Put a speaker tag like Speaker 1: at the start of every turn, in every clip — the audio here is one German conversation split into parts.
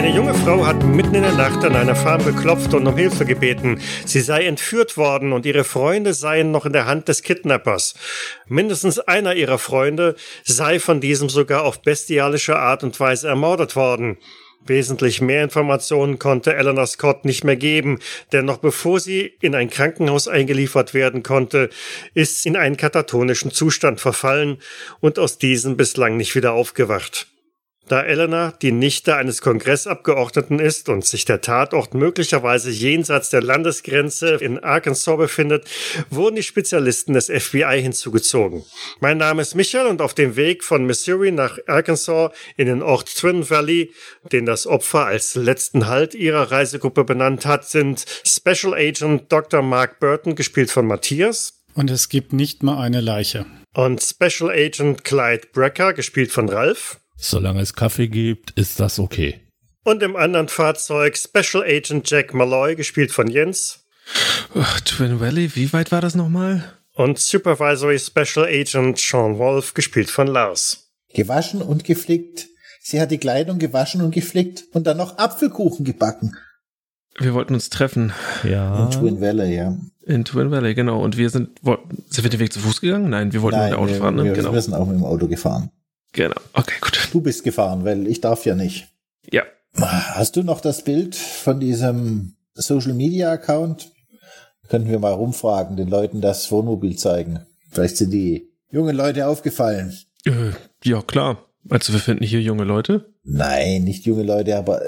Speaker 1: Eine junge Frau hat mitten in der Nacht an einer Farm geklopft und um Hilfe gebeten. Sie sei entführt worden und ihre Freunde seien noch in der Hand des Kidnappers. Mindestens einer ihrer Freunde sei von diesem sogar auf bestialische Art und Weise ermordet worden. Wesentlich mehr Informationen konnte Eleanor Scott nicht mehr geben, denn noch bevor sie in ein Krankenhaus eingeliefert werden konnte, ist sie in einen katatonischen Zustand verfallen und aus diesem bislang nicht wieder aufgewacht. Da Eleanor die Nichte eines Kongressabgeordneten ist und sich der Tatort möglicherweise jenseits der Landesgrenze in Arkansas befindet, wurden die Spezialisten des FBI hinzugezogen. Mein Name ist Michael und auf dem Weg von Missouri nach Arkansas in den Ort Twin Valley, den das Opfer als letzten Halt ihrer Reisegruppe benannt hat, sind Special Agent Dr. Mark Burton, gespielt von Matthias.
Speaker 2: Und es gibt nicht mal eine Leiche.
Speaker 1: Und Special Agent Clyde Brecker, gespielt von Ralph.
Speaker 3: Solange es Kaffee gibt, ist das okay.
Speaker 1: Und im anderen Fahrzeug Special Agent Jack Malloy, gespielt von Jens.
Speaker 4: Ach, Twin Valley, wie weit war das nochmal?
Speaker 1: Und Supervisory Special Agent Sean Wolf, gespielt von Lars.
Speaker 5: Gewaschen und geflickt. Sie hat die Kleidung gewaschen und geflickt und dann noch Apfelkuchen gebacken.
Speaker 4: Wir wollten uns treffen.
Speaker 3: Ja.
Speaker 5: In Twin Valley, ja.
Speaker 4: In Twin Valley, genau. Und wir sind, sind wir den Weg zu Fuß gegangen? Nein, wir wollten
Speaker 5: Nein,
Speaker 4: mit dem Auto
Speaker 5: wir,
Speaker 4: fahren. Ne?
Speaker 5: wir,
Speaker 4: Genau.
Speaker 5: wir sind auch mit dem Auto gefahren.
Speaker 4: Genau. Okay, gut.
Speaker 5: Du bist gefahren, weil ich darf ja nicht.
Speaker 4: Ja.
Speaker 5: Hast du noch das Bild von diesem Social Media Account? Könnten wir mal rumfragen, den Leuten das Wohnmobil zeigen. Vielleicht sind die jungen Leute aufgefallen.
Speaker 4: Äh, ja, klar. Also wir finden hier junge Leute.
Speaker 5: Nein, nicht junge Leute, aber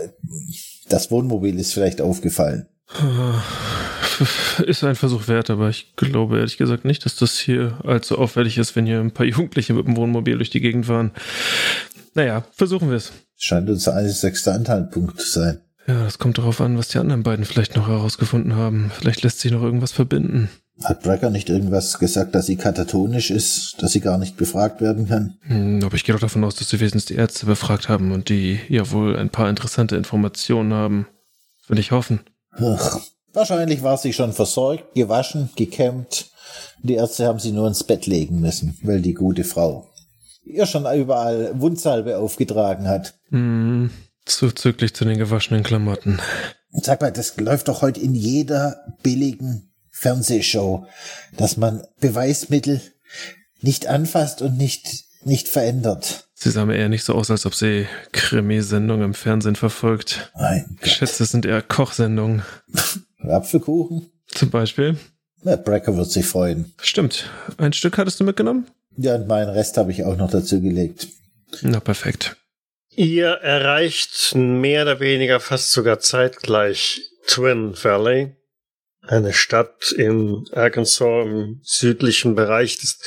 Speaker 5: das Wohnmobil ist vielleicht aufgefallen.
Speaker 4: Ist ein Versuch wert, aber ich glaube ehrlich gesagt nicht, dass das hier allzu auffällig ist, wenn hier ein paar Jugendliche mit dem Wohnmobil durch die Gegend fahren. Naja, versuchen wir es.
Speaker 5: Scheint unser einzigster Anhaltspunkt zu sein.
Speaker 4: Ja, das kommt darauf an, was die anderen beiden vielleicht noch herausgefunden haben. Vielleicht lässt sich noch irgendwas verbinden.
Speaker 5: Hat Brecker nicht irgendwas gesagt, dass sie katatonisch ist, dass sie gar nicht befragt werden kann?
Speaker 4: Hm, aber ich gehe doch davon aus, dass sie wenigstens die Ärzte befragt haben und die ja wohl ein paar interessante Informationen haben. Will ich hoffen.
Speaker 5: Ach, wahrscheinlich war sie schon versorgt, gewaschen, gekämmt. Die Ärzte haben sie nur ins Bett legen müssen, weil die gute Frau ihr schon überall Wundsalbe aufgetragen hat.
Speaker 4: Hm, zuzüglich zu den gewaschenen Klamotten.
Speaker 5: Sag mal, das läuft doch heute in jeder billigen Fernsehshow, dass man Beweismittel nicht anfasst und nicht, nicht verändert.
Speaker 4: Sie sah mir eher nicht so aus, als ob sie Krimi-Sendungen im Fernsehen verfolgt.
Speaker 5: Mein
Speaker 4: Ich schätze, es sind eher Kochsendungen.
Speaker 5: Apfelkuchen?
Speaker 4: Zum Beispiel.
Speaker 5: Na, Brecker wird sich freuen.
Speaker 4: Stimmt. Ein Stück hattest du mitgenommen?
Speaker 5: Ja, und meinen Rest habe ich auch noch dazu gelegt.
Speaker 4: Na, perfekt.
Speaker 1: Ihr erreicht mehr oder weniger fast sogar zeitgleich Twin Valley, eine Stadt in Arkansas im südlichen Bereich des,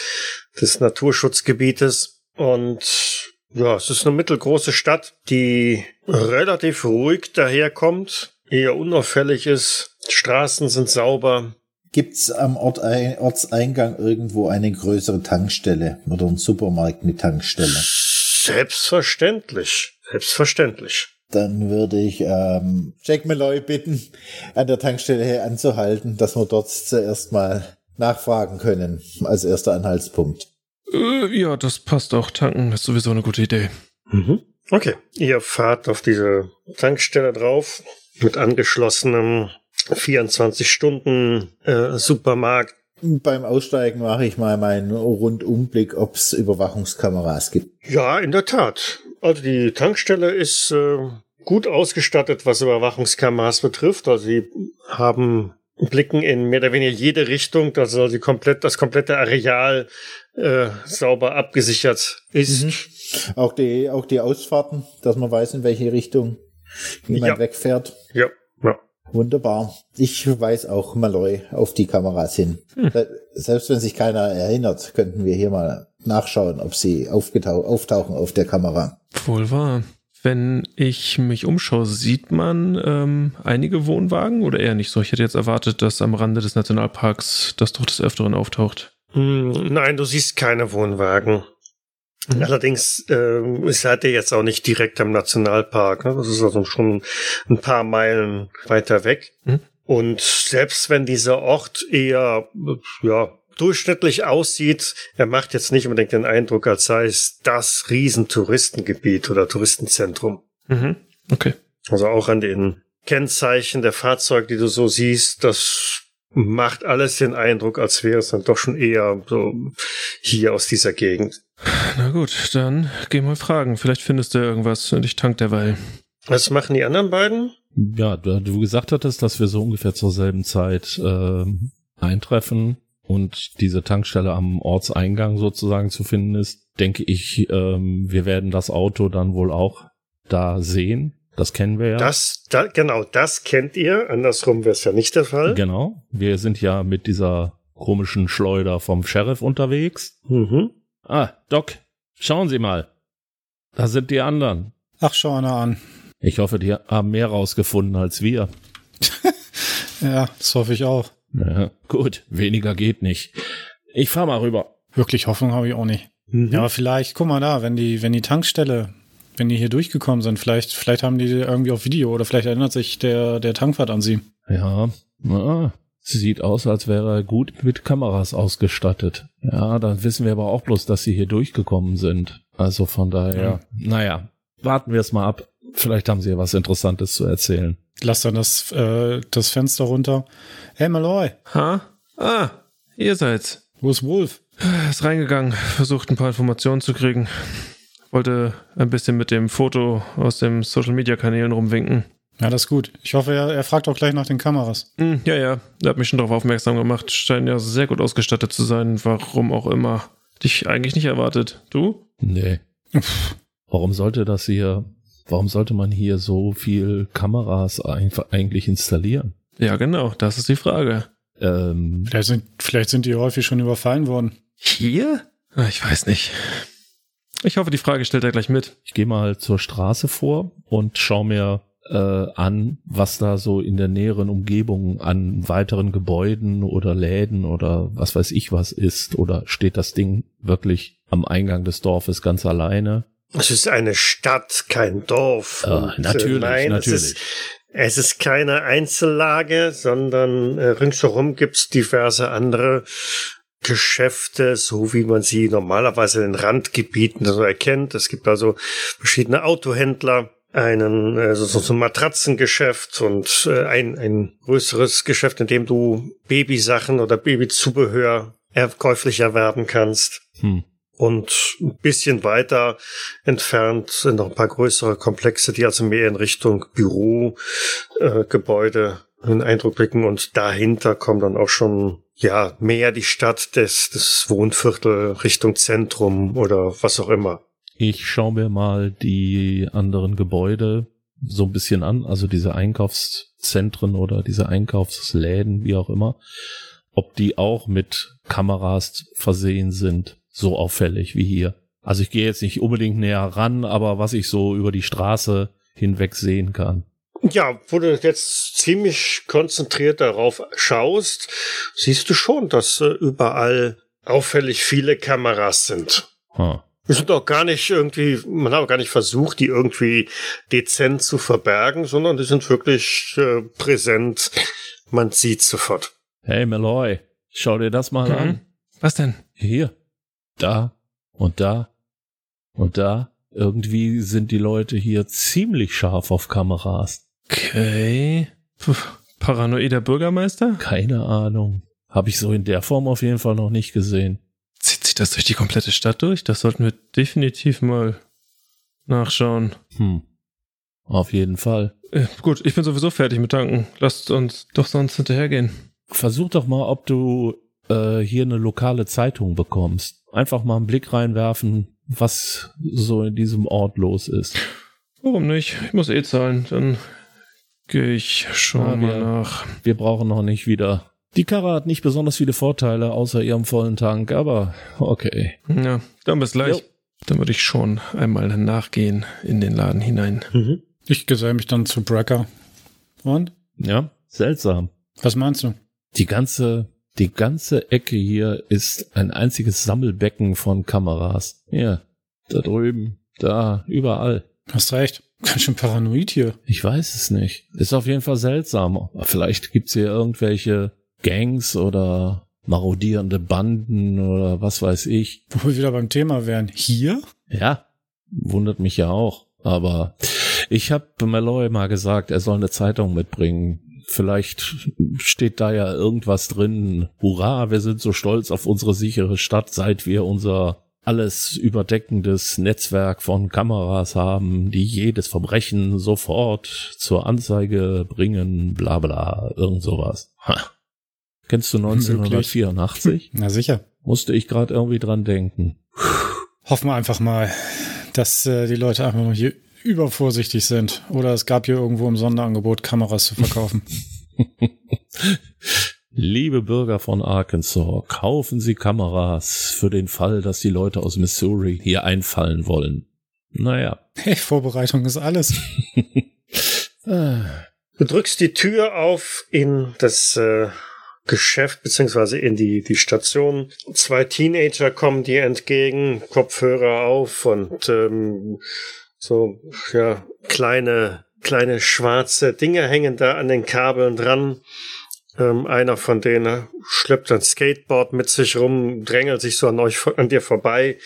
Speaker 1: des Naturschutzgebietes. Und ja, es ist eine mittelgroße Stadt, die relativ ruhig daherkommt, eher unauffällig ist. Straßen sind sauber.
Speaker 5: Gibt's am Ort, Ortseingang irgendwo eine größere Tankstelle oder einen Supermarkt mit Tankstelle?
Speaker 1: Selbstverständlich. Selbstverständlich.
Speaker 5: Dann würde ich ähm, Jack Malloy bitten, an der Tankstelle her anzuhalten, dass wir dort zuerst mal nachfragen können, als erster Anhaltspunkt.
Speaker 4: Äh, ja, das passt auch. Tanken ist sowieso eine gute Idee.
Speaker 1: Mhm. Okay. Ihr fahrt auf diese Tankstelle drauf mit angeschlossenem 24 Stunden äh, Supermarkt.
Speaker 5: Beim Aussteigen mache ich mal meinen Rundumblick, ob es Überwachungskameras gibt.
Speaker 1: Ja, in der Tat. Also die Tankstelle ist äh, gut ausgestattet, was Überwachungskameras betrifft. Also sie haben Blicken in mehr oder weniger jede Richtung, dass also komplett, das komplette Areal äh, sauber abgesichert ist.
Speaker 5: Mhm. Auch die, auch die Ausfahrten, dass man weiß, in welche Richtung jemand
Speaker 1: Ja.
Speaker 5: wegfährt.
Speaker 1: Ja, ja.
Speaker 5: Wunderbar. Ich weiß auch Malloy auf die Kameras hin. Äh, Selbst wenn sich keiner erinnert, könnten wir hier mal nachschauen, ob sie auftauchen auf der Kamera.
Speaker 4: Wohl wahr. Wenn ich mich umschaue, sieht man ähm, einige Wohnwagen oder eher nicht so? Ich hätte jetzt erwartet, dass am Rande des Nationalparks das doch des Öfteren auftaucht.
Speaker 1: Hm, nein, du siehst keine Wohnwagen. Allerdings äh, seid ihr jetzt auch nicht direkt am Nationalpark. Ne? Das ist also schon ein paar Meilen weiter weg.
Speaker 4: Mhm.
Speaker 1: Und selbst wenn dieser Ort eher ja, durchschnittlich aussieht, er macht jetzt nicht unbedingt den Eindruck, als sei es das Riesentouristengebiet oder Touristenzentrum.
Speaker 4: Mhm. Okay.
Speaker 1: Also auch an den Kennzeichen der Fahrzeuge, die du so siehst, das macht alles den Eindruck, als wäre es dann doch schon eher so hier aus dieser Gegend.
Speaker 4: Na gut, dann geh mal fragen. Vielleicht findest du irgendwas und ich tank derweil.
Speaker 1: Was machen die anderen beiden?
Speaker 3: Ja, da du gesagt hattest, dass wir so ungefähr zur selben Zeit äh, eintreffen und diese Tankstelle am Ortseingang sozusagen zu finden ist, denke ich, ähm, wir werden das Auto dann wohl auch da sehen. Das kennen wir ja.
Speaker 1: Das, da, genau, das kennt ihr. Andersrum wäre es ja nicht der Fall.
Speaker 3: Genau. Wir sind ja mit dieser komischen Schleuder vom Sheriff unterwegs.
Speaker 1: Mhm.
Speaker 3: Ah, Doc, schauen Sie mal. Da sind die anderen.
Speaker 2: Ach, schau einer an.
Speaker 3: Ich hoffe, die haben mehr rausgefunden als wir.
Speaker 2: Ja, das hoffe ich auch.
Speaker 3: Ja, gut, weniger geht nicht. Ich fahr mal rüber.
Speaker 2: Wirklich Hoffnung habe ich auch nicht.
Speaker 1: Mhm.
Speaker 2: Ja, aber vielleicht, guck mal da, wenn die, wenn die Tankstelle, wenn die hier durchgekommen sind, vielleicht, vielleicht haben die irgendwie auf Video oder vielleicht erinnert sich der, der Tankwart an sie.
Speaker 3: Ja, na, sieht aus, als wäre er gut mit Kameras ausgestattet. Ja, dann wissen wir aber auch bloß, dass sie hier durchgekommen sind. Also von daher,
Speaker 2: Ja.
Speaker 3: naja, warten wir es mal ab. Vielleicht haben sie ja was Interessantes zu erzählen.
Speaker 2: Lass dann das, äh, das Fenster runter. Hey Malloy,
Speaker 4: Ha? Ah, ihr seid's.
Speaker 2: wo ist Wolf?
Speaker 4: Ist reingegangen, versucht ein paar Informationen zu kriegen. Wollte ein bisschen mit dem Foto aus den Social Media Kanälen rumwinken.
Speaker 2: Ja, das ist gut. Ich hoffe, er, er fragt auch gleich nach den Kameras.
Speaker 4: Hm, ja, ja, er hat mich schon darauf aufmerksam gemacht. Scheinen ja sehr gut ausgestattet zu sein, warum auch immer. Dich eigentlich nicht erwartet. Du?
Speaker 3: Nee. Warum sollte das hier, warum sollte man hier so viel Kameras einfach eigentlich installieren?
Speaker 4: Ja, genau, das ist die Frage.
Speaker 3: Ähm,
Speaker 2: Vielleicht sind, vielleicht sind die häufig schon überfallen worden.
Speaker 4: Hier? Ah, Ich weiß nicht. Ich hoffe, die Frage stellt er gleich mit.
Speaker 3: ich gehe mal zur Straße vor und schaue mir äh, an, was da so in der näheren Umgebung an weiteren Gebäuden oder Läden oder was weiß ich was ist. Oder steht das Ding wirklich am Eingang des Dorfes ganz alleine?
Speaker 1: Es ist eine Stadt, kein Dorf.
Speaker 3: Ah,
Speaker 1: Und,
Speaker 3: natürlich,
Speaker 1: nein,
Speaker 3: natürlich.
Speaker 1: Es ist, es ist keine Einzellage, sondern äh, ringsherum gibt's diverse andere Geschäfte, so wie man sie normalerweise in Randgebieten so erkennt. Es gibt also verschiedene Autohändler, einen äh, so, ein Matratzengeschäft und äh, ein, ein größeres Geschäft, in dem du Babysachen oder Babyzubehör käuflich erwerben kannst.
Speaker 3: Hm.
Speaker 1: Und ein bisschen weiter entfernt sind noch ein paar größere Komplexe, die also mehr in Richtung Büro, äh, einen Eindruck blicken. Und dahinter kommt dann auch schon, ja, mehr die Stadt des, des Wohnviertel Richtung Zentrum oder was auch immer.
Speaker 3: Ich schaue mir mal die anderen Gebäude so ein bisschen an, also diese Einkaufszentren oder diese Einkaufsläden, wie auch immer, ob die auch mit Kameras versehen sind, so auffällig wie hier. Also ich gehe jetzt nicht unbedingt näher ran, aber was ich so über die Straße hinweg sehen kann.
Speaker 1: Ja, wo du jetzt ziemlich konzentriert darauf schaust, siehst du schon, dass äh, überall auffällig viele Kameras sind.
Speaker 3: Hm.
Speaker 1: Wir sind auch gar nicht irgendwie, man hat auch gar nicht versucht, die irgendwie dezent zu verbergen, sondern die sind wirklich äh, präsent. Man sieht sofort.
Speaker 3: Hey Malloy, schau dir das mal
Speaker 4: Mhm.
Speaker 3: an.
Speaker 4: Was denn?
Speaker 3: Hier, da und da und da. Irgendwie sind die Leute hier ziemlich scharf auf Kameras.
Speaker 4: Okay. Puh, paranoider Bürgermeister?
Speaker 3: Keine Ahnung. Habe ich so in der Form auf jeden Fall noch nicht gesehen.
Speaker 4: Zieht sich das durch die komplette Stadt durch? Das sollten wir definitiv mal nachschauen.
Speaker 3: Hm. Auf jeden Fall.
Speaker 4: Äh, gut, ich bin sowieso fertig mit Tanken. Lasst uns doch sonst hinterhergehen.
Speaker 3: Versuch doch mal, ob du äh, hier eine lokale Zeitung bekommst. Einfach mal einen Blick reinwerfen, was so in diesem Ort los ist.
Speaker 4: Warum nicht? Ich muss eh zahlen. Dann gehe ich schon
Speaker 3: Ah,
Speaker 4: mal
Speaker 3: wir-
Speaker 4: nach.
Speaker 3: Wir brauchen noch nicht wieder. Die Karre hat nicht besonders viele Vorteile außer ihrem vollen Tank, aber okay.
Speaker 4: Ja, dann bis gleich.
Speaker 3: Jo.
Speaker 4: Dann würde ich schon einmal nachgehen in den Laden hinein.
Speaker 1: Mhm.
Speaker 2: Ich gesell mich dann zu Brecker. Und?
Speaker 3: Ja, seltsam.
Speaker 2: Was meinst du?
Speaker 3: Die ganze, die ganze Ecke hier ist ein einziges Sammelbecken von Kameras. Hier, da drüben, da, überall.
Speaker 2: Hast recht. Ganz schön paranoid hier.
Speaker 3: Ich weiß es nicht. Ist auf jeden Fall seltsam. Vielleicht gibt's hier irgendwelche Gangs oder marodierende Banden oder was weiß ich.
Speaker 2: Wo wir wieder beim Thema wären. Hier?
Speaker 3: Ja, wundert mich ja auch. Aber Ich habe Malloy mal gesagt, er soll eine Zeitung mitbringen. Vielleicht steht da ja irgendwas drin. Hurra, wir sind so stolz auf unsere sichere Stadt, seit wir unser alles überdeckendes Netzwerk von Kameras haben, die jedes Verbrechen sofort zur Anzeige bringen, bla bla, irgend sowas. Ha. Kennst du 1984?
Speaker 2: Na sicher.
Speaker 3: Musste ich gerade irgendwie dran denken.
Speaker 2: Hoffen wir einfach mal, dass äh, die Leute einfach mal hier übervorsichtig sind. Oder es gab hier irgendwo im Sonderangebot Kameras zu verkaufen.
Speaker 3: Liebe Bürger von Arkansas, kaufen Sie Kameras für den Fall, dass die Leute aus Missouri hier einfallen wollen. Naja.
Speaker 2: Hey, Vorbereitung ist alles.
Speaker 1: Du drückst die Tür auf in das äh, Geschäft beziehungsweise in die, die Station. Zwei Teenager kommen dir entgegen, Kopfhörer auf und ähm, so ja kleine kleine schwarze Dinge hängen da an den Kabeln dran. Ähm, einer von denen schleppt ein Skateboard mit sich rum, drängelt sich so an euch, an dir vorbei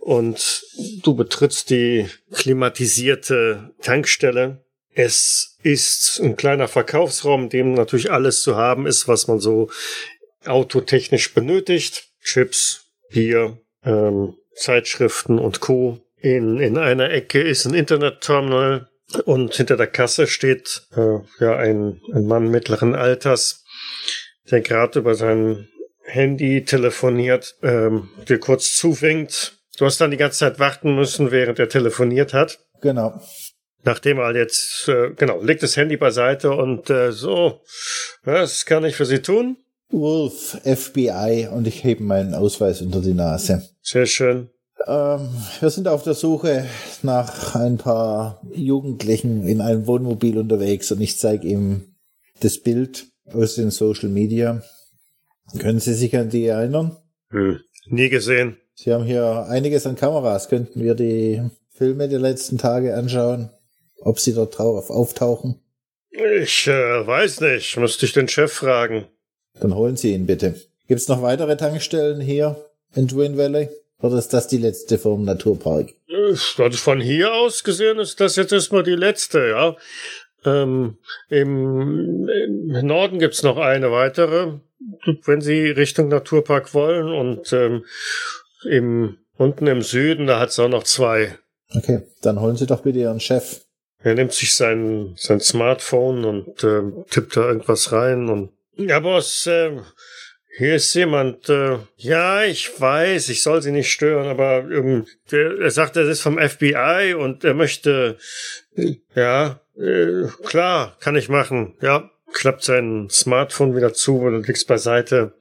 Speaker 1: und du betrittst die klimatisierte Tankstelle. Es ist ein kleiner Verkaufsraum, dem natürlich alles zu haben ist, was man so autotechnisch benötigt. Chips, Bier, ähm, Zeitschriften und Co. In, in einer Ecke ist ein Internetterminal und hinter der Kasse steht äh, ja ein, ein Mann mittleren Alters, der gerade über sein Handy telefoniert, ähm, dir kurz zuwinkt. Du hast dann die ganze Zeit warten müssen, während er telefoniert hat.
Speaker 5: Genau.
Speaker 1: Nachdem er jetzt, äh, genau, legt das Handy beiseite und äh, so, was kann ich für Sie tun?
Speaker 5: Wolf, FBI und ich hebe meinen Ausweis unter die Nase.
Speaker 1: Sehr schön.
Speaker 5: Ähm, wir sind auf der Suche nach ein paar Jugendlichen in einem Wohnmobil unterwegs und ich zeige ihm das Bild aus den Social Media. Können Sie sich an die erinnern?
Speaker 1: Hm. Nie gesehen.
Speaker 5: Sie haben hier einiges an Kameras. Könnten wir die Filme der letzten Tage anschauen, ob sie dort drauf auftauchen?
Speaker 1: Ich äh, weiß nicht. Müsste ich den Chef fragen.
Speaker 5: Dann holen Sie ihn bitte. Gibt es noch weitere Tankstellen hier in Twin Valley? Oder ist das die letzte vom Naturpark?
Speaker 1: Von hier aus gesehen ist das jetzt erstmal die letzte, ja. Ähm, im, Im Norden gibt's noch eine weitere, wenn Sie Richtung Naturpark wollen. Und ähm, im, unten im Süden, da hat's auch noch zwei.
Speaker 5: Okay, dann holen Sie doch bitte Ihren Chef.
Speaker 1: Er nimmt sich sein, sein Smartphone und ähm, tippt da irgendwas rein und ja, Boss, äh, hier ist jemand, äh, ja, ich weiß, ich soll Sie nicht stören, aber ähm, der, er sagt, er ist vom FBI und er möchte, äh, ja, äh, klar, kann ich machen, ja, klappt sein Smartphone wieder zu und legt's beiseite.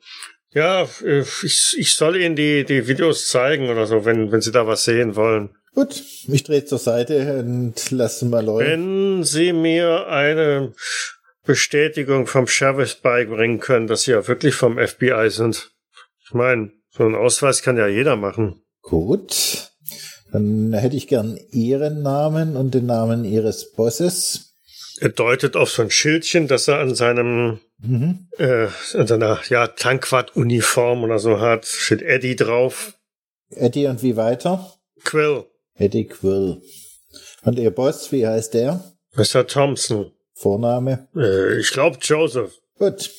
Speaker 1: Ja, äh, ich, ich soll Ihnen die, die Videos zeigen oder so, wenn, wenn Sie da was sehen wollen.
Speaker 5: Gut, ich drehe zur Seite und lasse mal Leute.
Speaker 1: Wenn Sie mir eine Bestätigung vom Sheriff beibringen können, dass sie ja wirklich vom FBI sind. Ich meine, so einen Ausweis kann ja jeder machen.
Speaker 5: Gut. Dann hätte ich gern Ihren Namen und den Namen Ihres Bosses.
Speaker 1: Er deutet auf so ein Schildchen, das er an seinem mhm. äh, an seiner ja, Tankwart-Uniform oder so hat. Steht Eddie drauf.
Speaker 5: Eddie und wie weiter?
Speaker 1: Quill.
Speaker 5: Eddie Quill. Und Ihr Boss, wie heißt der?
Speaker 1: Mr. Thompson.
Speaker 5: Vorname?
Speaker 1: Äh, ich glaube Joseph.
Speaker 5: Gut.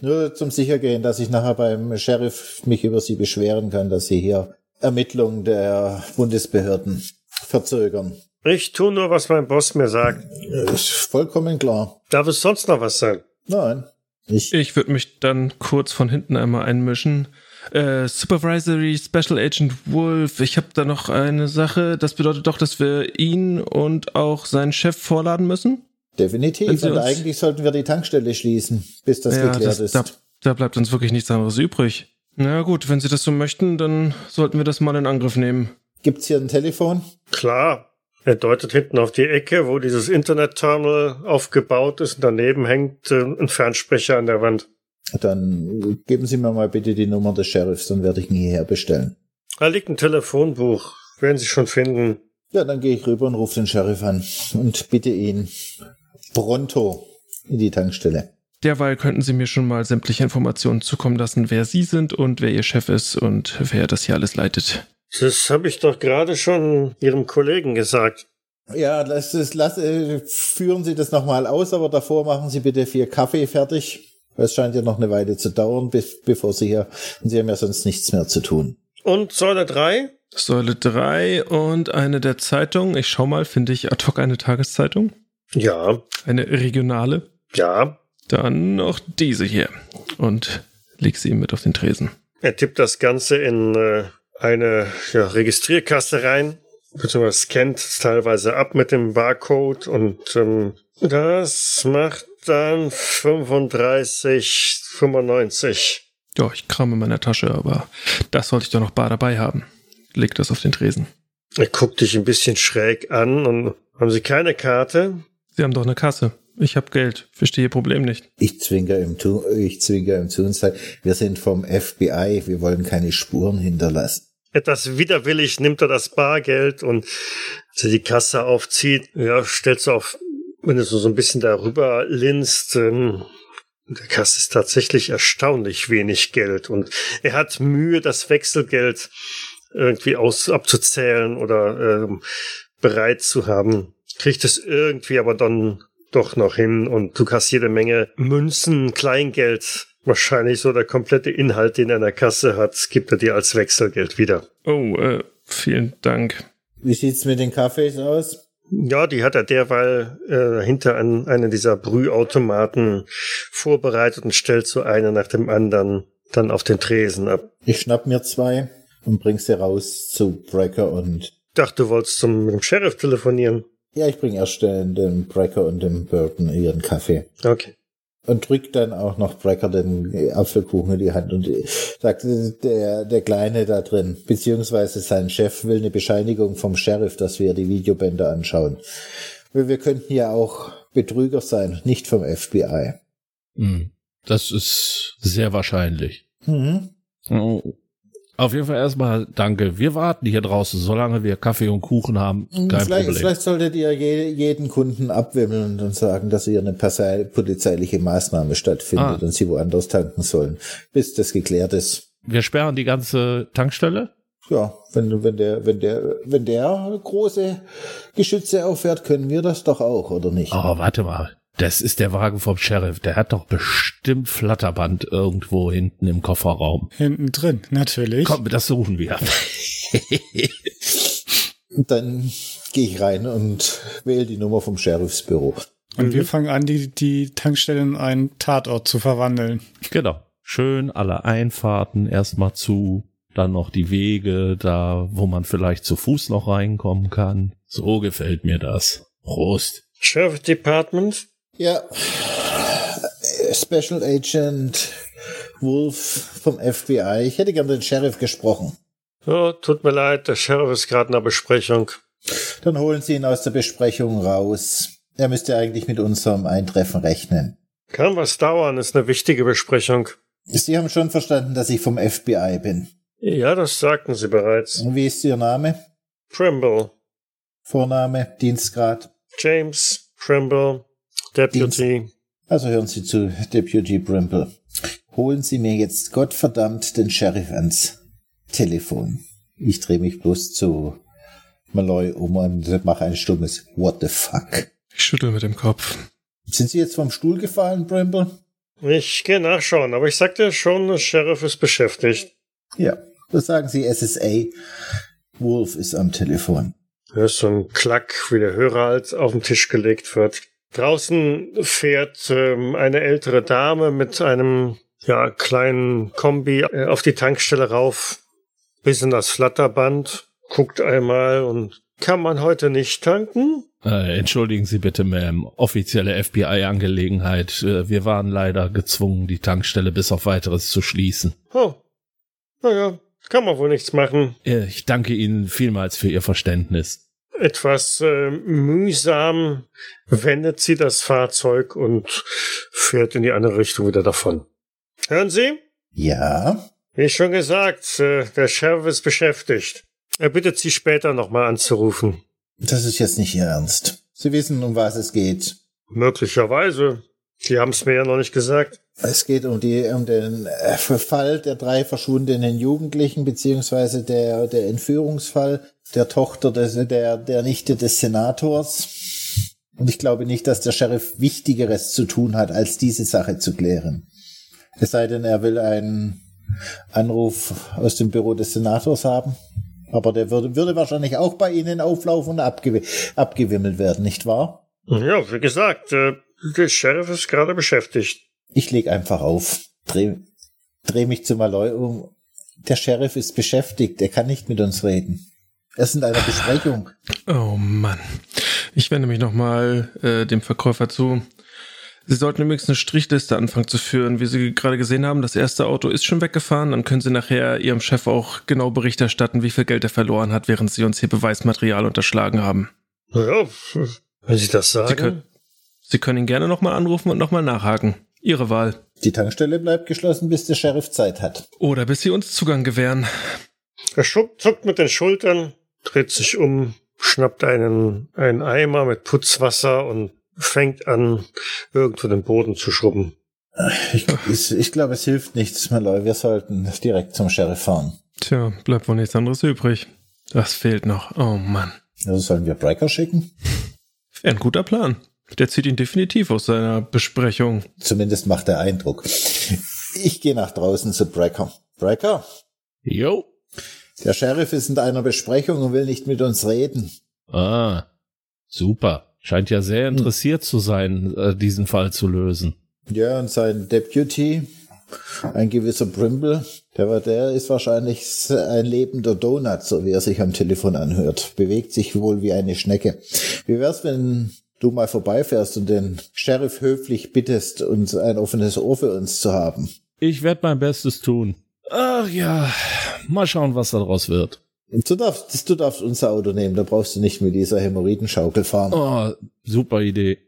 Speaker 5: Nur zum Sichergehen, dass ich nachher beim Sheriff mich über Sie beschweren kann, dass Sie hier Ermittlungen der Bundesbehörden verzögern.
Speaker 1: Ich tu nur, was mein Boss mir sagt.
Speaker 5: Ist vollkommen klar.
Speaker 1: Darf es sonst noch was sein?
Speaker 5: Nein.
Speaker 4: Ich, ich würde mich dann kurz von hinten einmal einmischen. Äh, Supervisory Special Agent Wolf, ich habe da noch eine Sache. Das bedeutet doch, dass wir ihn und auch seinen Chef vorladen müssen?
Speaker 5: Definitiv. Und eigentlich sollten wir die Tankstelle schließen, bis das ja, geklärt das, ist.
Speaker 4: Da, da bleibt uns wirklich nichts anderes übrig. Na gut, wenn Sie das so möchten, dann sollten wir das mal in Angriff nehmen.
Speaker 5: Gibt's hier ein Telefon?
Speaker 1: Klar. Er deutet hinten auf die Ecke, wo dieses Internet-Terminal aufgebaut ist. Und daneben hängt äh, ein Fernsprecher an der Wand.
Speaker 5: Dann geben Sie mir mal bitte die Nummer des Sheriffs, dann werde ich ihn hierher bestellen.
Speaker 1: Da liegt ein Telefonbuch. Werden Sie schon finden.
Speaker 5: Ja, dann gehe ich rüber und rufe den Sheriff an und bitte ihn, pronto in die Tankstelle.
Speaker 4: Derweil könnten Sie mir schon mal sämtliche Informationen zukommen lassen, wer Sie sind und wer Ihr Chef ist und wer das hier alles leitet.
Speaker 1: Das habe ich doch gerade schon Ihrem Kollegen gesagt.
Speaker 5: Ja, das ist, lass, äh, führen Sie das nochmal aus, aber davor machen Sie bitte vier Kaffee fertig. Es scheint ja noch eine Weile zu dauern, bis, bevor Sie hier, und Sie haben ja sonst nichts mehr zu tun.
Speaker 1: Und Säule 3?
Speaker 4: Säule 3 und eine der Zeitungen. Ich schau mal, finde ich ad hoc eine Tageszeitung?
Speaker 1: Ja.
Speaker 4: Eine regionale?
Speaker 1: Ja.
Speaker 4: Dann noch diese hier. Und leg sie ihm mit auf den Tresen.
Speaker 1: Er tippt das Ganze in äh, eine ja, Registrierkasse rein, beziehungsweise scannt es teilweise ab mit dem Barcode und ähm, das macht dann 35,95.
Speaker 4: Ja, ich krame in meiner Tasche, aber das sollte ich doch noch bar dabei haben. Leg das auf den Tresen.
Speaker 1: Er guckt dich ein bisschen schräg an und haben Sie keine Karte?
Speaker 4: Sie haben doch eine Kasse. Ich habe Geld. Verstehe Ihr Problem nicht.
Speaker 5: Ich zwinker ihm zu, ich zwinker ihm zu und sage, wir sind vom FBI, wir wollen keine Spuren hinterlassen.
Speaker 1: Etwas widerwillig nimmt er das Bargeld und als er die Kasse aufzieht, ja, stellt so auf, wenn du so, so ein bisschen darüber linst, ähm, der Kasse ist tatsächlich erstaunlich wenig Geld und er hat Mühe, das Wechselgeld irgendwie aus abzuzählen oder ähm, bereit zu haben. Kriegt es irgendwie aber dann doch noch hin und du hast jede Menge Münzen, Kleingeld. Wahrscheinlich so der komplette Inhalt, den er in der Kasse hat, gibt er dir als Wechselgeld wieder.
Speaker 4: Oh, äh, vielen Dank.
Speaker 5: Wie sieht's mit den Kaffees aus?
Speaker 1: Ja, die hat er derweil äh, hinter an einen dieser Brühautomaten vorbereitet und stellt so einen nach dem anderen dann auf den Tresen ab.
Speaker 5: Ich schnapp mir zwei und bring sie raus zu Brecker und.
Speaker 1: Dachte, du wolltest zum mit dem Sheriff telefonieren.
Speaker 5: Ja, ich bring erst äh, dem Brecker und dem Burton ihren Kaffee.
Speaker 1: Okay.
Speaker 5: Und drückt dann auch noch Brecker den Apfelkuchen in die Hand und sagt, der, der Kleine da drin, beziehungsweise sein Chef will eine Bescheinigung vom Sheriff, dass wir die Videobänder anschauen. Weil wir könnten ja auch Betrüger sein, nicht vom FBI.
Speaker 3: Hm. Das ist sehr wahrscheinlich.
Speaker 5: Mhm.
Speaker 3: Oh. Auf jeden Fall erstmal danke. Wir warten hier draußen, solange wir Kaffee und Kuchen haben. Kein
Speaker 5: vielleicht,
Speaker 3: Problem.
Speaker 5: vielleicht solltet ihr je, jeden Kunden abwimmeln und sagen, dass hier eine polizeiliche Maßnahme stattfindet
Speaker 3: Ah.
Speaker 5: und sie woanders tanken sollen, bis das geklärt ist.
Speaker 3: Wir sperren die ganze Tankstelle.
Speaker 5: Ja, wenn, wenn der, wenn der, wenn der große Geschütze auffährt, können wir das doch auch, oder nicht?
Speaker 3: Oh, warte mal. Das ist der Wagen vom Sheriff. Der hat doch bestimmt Flatterband irgendwo hinten im Kofferraum.
Speaker 2: Hinten drin, natürlich.
Speaker 3: Komm, das suchen wir.
Speaker 5: Dann gehe ich rein und wähle die Nummer vom Sheriffsbüro.
Speaker 2: Und wir fangen an, die, die Tankstelle in einen Tatort zu verwandeln.
Speaker 3: genau. Schön alle Einfahrten erstmal zu. Dann noch die Wege, da wo man vielleicht zu Fuß noch reinkommen kann. So gefällt mir das. Prost.
Speaker 1: Sheriff Department?
Speaker 5: Ja, Special Agent Wolf vom FBI. Ich hätte gern den Sheriff gesprochen.
Speaker 1: Oh, tut mir leid, der Sheriff ist gerade in der Besprechung.
Speaker 5: Dann holen Sie ihn aus der Besprechung raus. Er müsste eigentlich mit unserem Eintreffen rechnen.
Speaker 1: Kann was dauern, ist eine wichtige Besprechung.
Speaker 5: Sie haben schon verstanden, dass ich vom FBI bin.
Speaker 1: Ja, das sagten Sie bereits.
Speaker 5: Und wie ist Ihr Name?
Speaker 1: Trimble.
Speaker 5: Vorname? Dienstgrad?
Speaker 1: James Trimble, Deputy.
Speaker 5: Also hören Sie zu, Deputy Brimble. Holen Sie mir jetzt Gottverdammt den Sheriff ans Telefon. Ich drehe mich bloß zu Malloy um und mache ein stummes What the fuck.
Speaker 4: Ich schüttel mit dem Kopf.
Speaker 5: Sind Sie jetzt vom Stuhl gefallen, Brimble?
Speaker 1: Ich gehe nachschauen, aber ich sagte schon, der Sheriff ist beschäftigt.
Speaker 5: Ja. Das sagen Sie SSA. Wolf ist am Telefon.
Speaker 1: Ist so ein Klack, wie der Hörer halt auf den Tisch gelegt wird. Draußen fährt ähm, eine ältere Dame mit einem ja, kleinen Kombi äh, auf die Tankstelle rauf, bis in das Flatterband, guckt einmal und kann man heute nicht tanken?
Speaker 3: Äh, entschuldigen Sie bitte, Ma'am. Offizielle FBI-Angelegenheit. Äh, wir waren leider gezwungen, die Tankstelle bis auf weiteres zu schließen.
Speaker 1: Oh, naja, kann man wohl nichts machen.
Speaker 3: Äh, ich danke Ihnen vielmals für Ihr Verständnis.
Speaker 1: Etwas äh, mühsam wendet sie das Fahrzeug und fährt in die andere Richtung wieder davon. Hören Sie?
Speaker 5: Ja.
Speaker 1: Wie schon gesagt, äh, der Sheriff ist beschäftigt. Er bittet Sie später nochmal anzurufen.
Speaker 5: Das ist jetzt nicht Ihr Ernst. Sie wissen, um was es geht.
Speaker 1: Möglicherweise. Sie haben es mir ja noch nicht gesagt.
Speaker 5: Es geht um, die, um den äh, Fall der drei verschwundenen Jugendlichen, beziehungsweise der, der Entführungsfall der Tochter des, der, der Nichte des Senators. Und ich glaube nicht, dass der Sheriff Wichtigeres zu tun hat, als diese Sache zu klären. Es sei denn, er will einen Anruf aus dem Büro des Senators haben. Aber der würde, würde wahrscheinlich auch bei Ihnen auflaufen und abgew abgewimmelt werden, nicht wahr?
Speaker 1: Ja, wie gesagt, äh, der Sheriff ist gerade beschäftigt.
Speaker 5: Ich leg einfach auf, dreh, dreh mich zu Malloy um. Der Sheriff ist beschäftigt, er kann nicht mit uns reden. Er ist in einer Besprechung.
Speaker 4: Oh Mann. Ich wende mich nochmal äh, dem Verkäufer zu. Sie sollten übrigens eine Strichliste anfangen zu führen. Wie Sie gerade gesehen haben, das erste Auto ist schon weggefahren. Dann können Sie nachher Ihrem Chef auch genau Bericht erstatten, wie viel Geld er verloren hat, während Sie uns hier Beweismaterial unterschlagen haben.
Speaker 1: Ja, wenn Sie das sagen.
Speaker 4: Sie können, Sie können ihn gerne nochmal anrufen und nochmal nachhaken. Ihre Wahl.
Speaker 5: Die Tankstelle bleibt geschlossen, bis der Sheriff Zeit hat.
Speaker 4: Oder bis Sie uns Zugang gewähren.
Speaker 1: Er zuckt mit den Schultern, dreht sich um, schnappt einen, einen Eimer mit Putzwasser und fängt an, irgendwo den Boden zu schrubben.
Speaker 5: Ich, ich, ich glaube, es hilft nichts, Malloy. Wir sollten direkt zum Sheriff fahren.
Speaker 4: Tja, bleibt wohl nichts anderes übrig. Das fehlt noch. Oh Mann.
Speaker 5: Also sollen wir Breaker schicken?
Speaker 4: Wäre ein guter Plan. Der zieht ihn definitiv aus seiner Besprechung.
Speaker 5: Zumindest macht er Eindruck. Ich gehe nach draußen zu Breaker. Breaker?
Speaker 3: Jo.
Speaker 5: Der Sheriff ist in einer Besprechung und will nicht mit uns reden.
Speaker 3: Ah, super. Scheint ja sehr interessiert zu sein, äh, diesen Fall zu lösen.
Speaker 5: Ja, und sein Deputy, ein gewisser Brimble, der war, der ist wahrscheinlich ein lebender Donut, so wie er sich am Telefon anhört. Bewegt sich wohl wie eine Schnecke. Wie wär's, wenn du mal vorbeifährst und den Sheriff höflich bittest, uns ein offenes Ohr für uns zu haben?
Speaker 3: Ich werde mein Bestes tun. Ach ja, mal schauen, was daraus wird.
Speaker 5: Du darfst, du darfst unser Auto nehmen, da brauchst du nicht mit dieser Hämorrhoidenschaukel fahren.
Speaker 3: Oh, super Idee.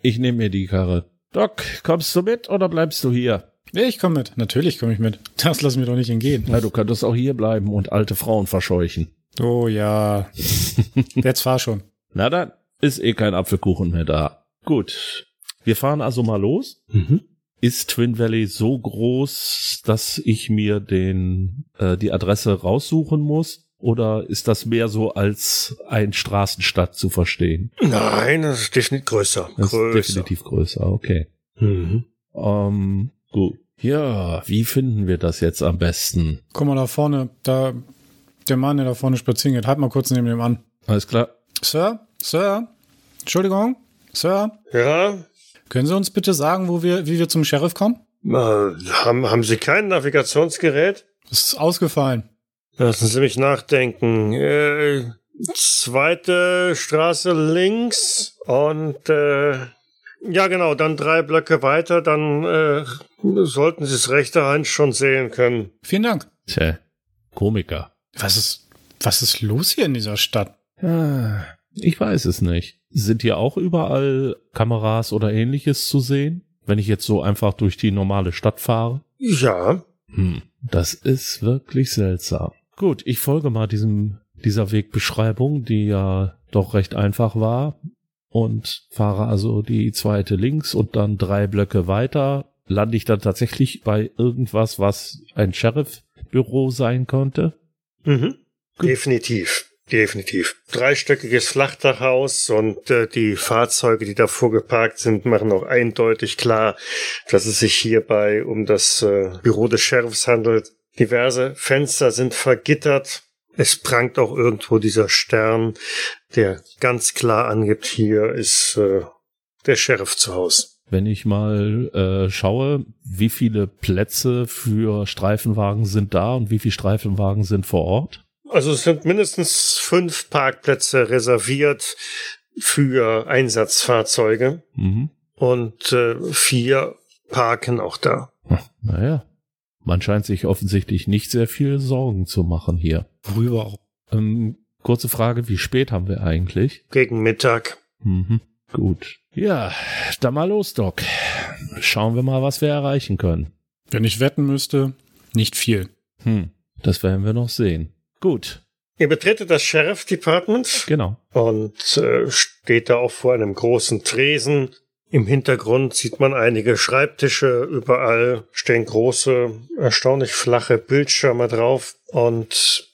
Speaker 3: Ich nehme mir die Karre. Doc, kommst du mit oder bleibst du hier?
Speaker 2: Ich komme mit. Natürlich komme ich mit. Das lassen wir doch nicht entgehen.
Speaker 3: Na, du könntest auch hier bleiben und alte Frauen verscheuchen.
Speaker 2: Oh ja. Jetzt fahr schon.
Speaker 3: Na dann ist eh kein Apfelkuchen mehr da. Gut. Wir fahren also mal los.
Speaker 1: Mhm.
Speaker 3: Ist Twin Valley so groß, dass ich mir den äh, die Adresse raussuchen muss? Oder ist das mehr so als ein Straßenstadt zu verstehen?
Speaker 1: Nein, das ist definitiv größer.
Speaker 3: Das
Speaker 1: größer.
Speaker 3: ist definitiv größer, okay.
Speaker 1: Mhm.
Speaker 3: Ähm, gut. Ja, wie finden wir das jetzt am besten?
Speaker 2: Guck mal da vorne, da, der Mann, der da vorne spazieren geht, halt mal kurz neben dem an.
Speaker 3: Alles klar.
Speaker 2: Sir? Sir? Entschuldigung? Sir?
Speaker 1: Ja,
Speaker 2: Können Sie uns bitte sagen, wo wir, wie wir zum Sheriff kommen?
Speaker 1: äh, haben, haben Sie kein Navigationsgerät?
Speaker 2: Das ist ausgefallen.
Speaker 1: Lassen Sie mich nachdenken. Äh, zweite Straße links und äh, ja genau, dann drei Blöcke weiter, dann äh, sollten Sie es rechte Hand schon sehen können.
Speaker 2: Vielen Dank.
Speaker 3: Tja, Komiker.
Speaker 2: Was ist, was ist los hier in dieser Stadt?
Speaker 3: Ah, Ich weiß es nicht. Sind hier auch überall Kameras oder ähnliches zu sehen? Wenn ich jetzt so einfach durch die normale Stadt fahre?
Speaker 1: Ja,
Speaker 3: Hm, das ist wirklich seltsam. Gut, ich folge mal diesem, dieser Wegbeschreibung, die ja doch recht einfach war und fahre also die zweite links und dann drei Blöcke weiter. Lande ich dann tatsächlich bei irgendwas, was ein Sheriff-Büro sein könnte?
Speaker 1: mhm. definitiv. Definitiv. Dreistöckiges Flachdachhaus und äh, die Fahrzeuge, die davor geparkt sind, machen auch eindeutig klar, dass es sich hierbei um das äh, Büro des Sheriffs handelt. Diverse Fenster sind vergittert. Es prangt auch irgendwo dieser Stern, der ganz klar angibt, hier ist äh, der Sheriff zu Hause.
Speaker 3: Wenn ich mal äh, schaue, wie viele Plätze für Streifenwagen sind da und wie viele Streifenwagen sind vor Ort?
Speaker 1: Also es sind mindestens fünf Parkplätze reserviert für Einsatzfahrzeuge
Speaker 3: Mhm.
Speaker 1: und äh, vier parken auch da.
Speaker 3: Naja, man scheint sich offensichtlich nicht sehr viel Sorgen zu machen hier.
Speaker 2: Worüber auch?
Speaker 3: Ähm, kurze Frage, wie spät haben wir eigentlich?
Speaker 1: Gegen Mittag.
Speaker 3: Mhm. Gut. Ja, dann mal los, Doc. Schauen wir mal, was wir erreichen können.
Speaker 2: Wenn ich wetten müsste, nicht viel.
Speaker 3: Hm, das werden wir noch sehen. Gut,
Speaker 1: Ihr betretet das Sheriff Department
Speaker 3: genau.
Speaker 1: und äh, steht da auch vor einem großen Tresen. Im Hintergrund sieht man einige Schreibtische, überall stehen große, erstaunlich flache Bildschirme drauf und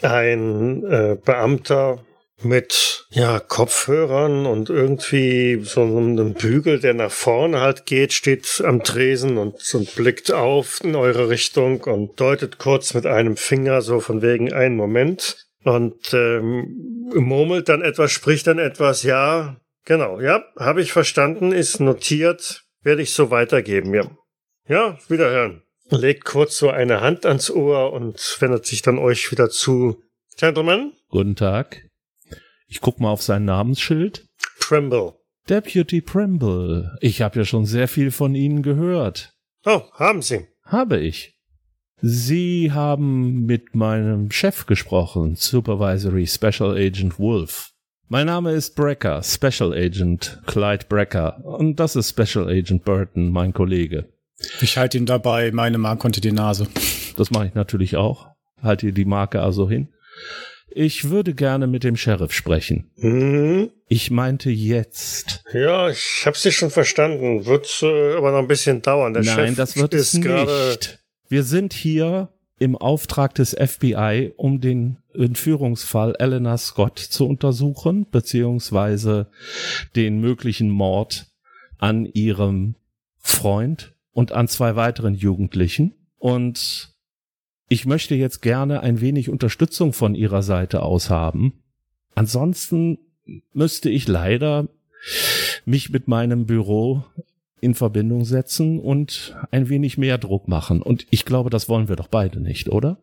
Speaker 1: ein äh, Beamter mit ja Kopfhörern und irgendwie so einem Bügel, der nach vorne halt geht, steht am Tresen und, und blickt auf in eure Richtung und deutet kurz mit einem Finger so von wegen einen Moment und ähm, murmelt dann etwas, spricht dann etwas, ja, Genau, ja, habe ich verstanden, ist notiert, werde ich so weitergeben, ja. Ja, wiederhören. Legt kurz so eine Hand ans Ohr und wendet sich dann euch wieder zu. Gentlemen?
Speaker 3: Guten Tag. Ich guck mal auf sein Namensschild.
Speaker 1: Trimble.
Speaker 3: Deputy Primble. Ich habe ja schon sehr viel von Ihnen gehört.
Speaker 1: Oh, haben Sie?
Speaker 3: Habe ich. Sie haben mit meinem Chef gesprochen, Supervisory Special Agent Wolf. Mein Name ist Brecker, Special Agent Clyde Brecker. Und das ist Special Agent Burton, mein Kollege.
Speaker 2: Ich halte ihm dabei meine Marke unter die Nase.
Speaker 3: Das mache ich natürlich auch. Halte die Marke also hin. Ich würde gerne mit dem Sheriff sprechen.
Speaker 1: Hm?
Speaker 3: Ich meinte jetzt.
Speaker 1: Ja, ich habe Sie schon verstanden. Wird äh, aber noch ein bisschen dauern. Der
Speaker 3: Nein,
Speaker 1: Chef
Speaker 3: das wird es nicht. Wir sind hier im Auftrag des FBI, um den Entführungsfall Elena Scott zu untersuchen, beziehungsweise den möglichen Mord an ihrem Freund und an zwei weiteren Jugendlichen. Und ich möchte jetzt gerne ein wenig Unterstützung von ihrer Seite aus haben. Ansonsten müsste ich leider mich mit meinem Büro in Verbindung setzen und ein wenig mehr Druck machen. Und ich glaube, das wollen wir doch beide nicht, oder?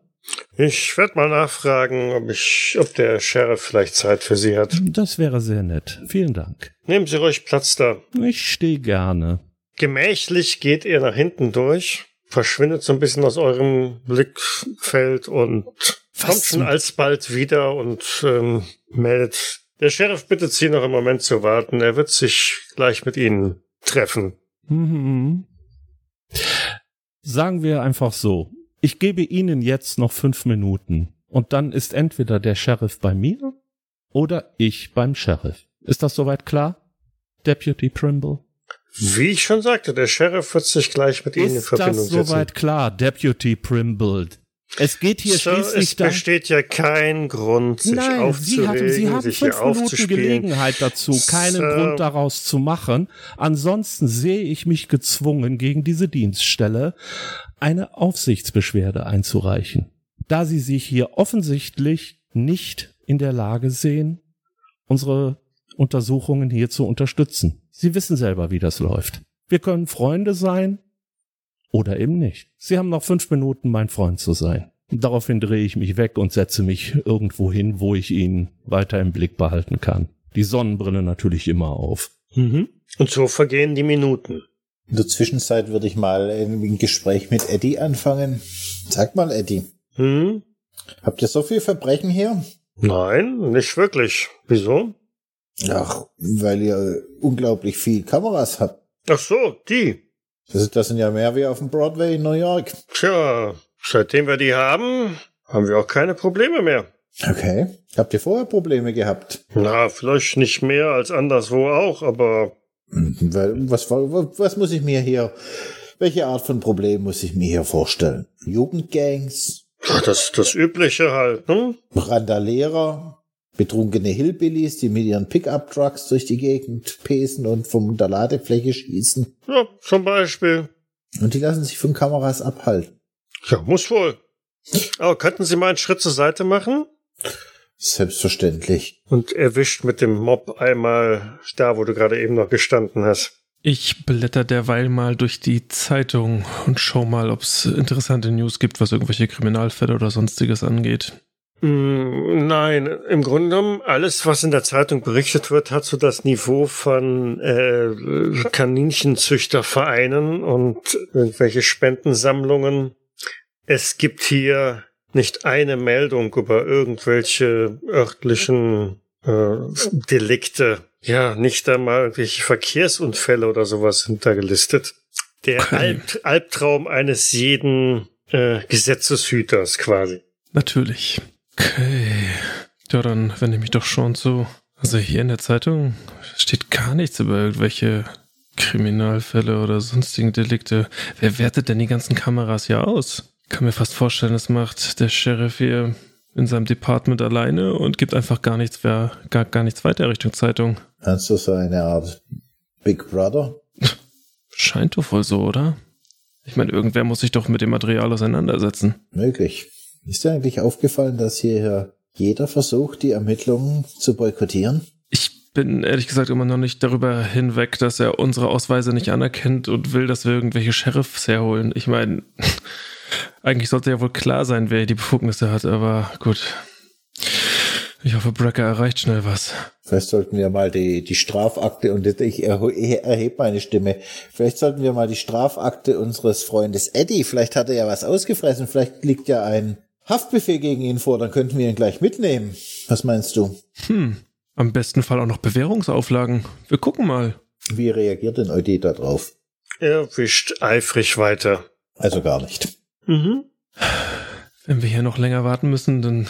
Speaker 1: Ich werde mal nachfragen, ob ich, ob der Sheriff vielleicht Zeit für Sie hat.
Speaker 3: Das wäre sehr nett. Vielen Dank.
Speaker 1: Nehmen Sie ruhig Platz da.
Speaker 3: Ich stehe gerne.
Speaker 1: Gemächlich geht ihr nach hinten durch, verschwindet so ein bisschen aus eurem Blickfeld und kommt schon alsbald wieder und ähm, meldet. Der Sheriff bittet Sie noch einen Moment zu warten. Er wird sich gleich mit Ihnen treffen.
Speaker 3: Mhm. Sagen wir einfach so. Ich gebe Ihnen jetzt noch fünf Minuten und dann ist entweder der Sheriff bei mir oder ich beim Sheriff. Ist das soweit klar? Deputy Trimble?
Speaker 1: Wie ich schon sagte, der Sheriff wird sich gleich mit Ihnen in
Speaker 3: Ist
Speaker 1: Verbindung
Speaker 3: das
Speaker 1: setzen.
Speaker 3: soweit klar, Deputy Primble? Es geht hier
Speaker 1: Sir,
Speaker 3: schließlich
Speaker 1: es besteht ja kein Grund, sich
Speaker 3: Nein, Sie,
Speaker 1: aufzuregen,
Speaker 3: hat, Sie haben
Speaker 1: sich hier
Speaker 3: fünf Minuten
Speaker 1: aufzuspielen.
Speaker 3: Gelegenheit dazu, keinen
Speaker 1: Sir.
Speaker 3: Grund daraus zu machen. Ansonsten sehe ich mich gezwungen, gegen diese Dienststelle eine Aufsichtsbeschwerde einzureichen, da Sie sich hier offensichtlich nicht in der Lage sehen, unsere Untersuchungen hier zu unterstützen. Sie wissen selber, wie das läuft. Wir können Freunde sein oder eben nicht. Sie haben noch fünf Minuten, mein Freund zu sein. Daraufhin drehe ich mich weg und setze mich irgendwo hin, wo ich ihn weiter im Blick behalten kann. Die Sonnenbrille natürlich immer auf.
Speaker 1: Mhm. Und so vergehen die Minuten.
Speaker 5: In der Zwischenzeit würde ich mal ein Gespräch mit Eddie anfangen. Sag mal, Eddie,
Speaker 1: Hm?
Speaker 5: habt ihr so viel Verbrechen hier?
Speaker 1: Nein, nicht wirklich. Wieso?
Speaker 5: Ach, weil ihr unglaublich viel Kameras habt.
Speaker 1: Ach so, die.
Speaker 5: Das, ist, das sind ja mehr wie auf dem Broadway in New York.
Speaker 1: Tja, seitdem wir die haben, haben wir auch keine Probleme mehr.
Speaker 5: Okay. Habt ihr vorher Probleme gehabt?
Speaker 1: Na, vielleicht nicht mehr als anderswo auch, aber
Speaker 5: Hm, weil- Was, was, was muss ich mir hier, welche Art von Problem muss ich mir hier vorstellen? Jugendgangs,
Speaker 1: das das Übliche halt, ne?
Speaker 5: Randalierer, betrunkene Hillbillies, die mit ihren Pickup-Trucks durch die Gegend pesen und vom der Ladefläche schießen.
Speaker 1: Ja, zum Beispiel.
Speaker 5: Und die lassen sich von Kameras abhalten.
Speaker 1: Ja, muss wohl. Aber könnten Sie mal einen Schritt zur Seite machen?
Speaker 5: Selbstverständlich.
Speaker 1: Und erwischt mit dem Mob einmal da, wo du gerade eben noch gestanden hast.
Speaker 4: Ich blätter derweil mal durch die Zeitung und schau mal, ob es interessante News gibt, was irgendwelche Kriminalfälle oder sonstiges angeht.
Speaker 1: Mm, Nein, im Grunde genommen, alles, was in der Zeitung berichtet wird, hat so das Niveau von äh, Kaninchenzüchtervereinen und irgendwelche Spendensammlungen. Es gibt hier nicht eine Meldung über irgendwelche örtlichen äh, Delikte. Ja, nicht einmal irgendwelche Verkehrsunfälle oder sowas hintergelistet. Der. Alb Albtraum eines jeden äh, Gesetzeshüters quasi.
Speaker 4: Natürlich. Okay. Ja, dann wende ich mich doch schon zu. Also hier in der Zeitung steht gar nichts über irgendwelche Kriminalfälle oder sonstigen Delikte. Wer wertet denn die ganzen Kameras hier aus? Ich kann mir fast vorstellen, das macht der Sheriff hier in seinem Department alleine und gibt einfach gar nichts, wer, gar, gar nichts weiter Richtung Zeitung.
Speaker 5: Du so eine Art Big Brother?
Speaker 4: Scheint doch wohl so, oder? Ich meine, irgendwer muss sich doch mit dem Material auseinandersetzen.
Speaker 5: Möglich. Ist dir eigentlich aufgefallen, dass hier jeder versucht, die Ermittlungen zu boykottieren?
Speaker 4: Ich bin ehrlich gesagt immer noch nicht darüber hinweg, dass er unsere Ausweise nicht anerkennt und will, dass wir irgendwelche Sheriffs herholen. Ich meine, eigentlich sollte ja wohl klar sein, wer die Befugnisse hat, aber gut. Ich hoffe, Brecker erreicht schnell was.
Speaker 5: Vielleicht sollten wir mal die, die Strafakte, und ich erhebe meine Stimme, vielleicht sollten wir mal die Strafakte unseres Freundes Eddie, vielleicht hat er ja was ausgefressen, vielleicht liegt ja ein Haftbefehl gegen ihn vor, dann könnten wir ihn gleich mitnehmen. Was meinst du?
Speaker 4: Hm, am besten Fall auch noch Bewährungsauflagen. Wir gucken mal.
Speaker 5: Wie reagiert denn Eddie da drauf?
Speaker 1: Er wischt eifrig weiter.
Speaker 5: Also gar nicht.
Speaker 1: Mhm.
Speaker 4: Wenn wir hier noch länger warten müssen, dann,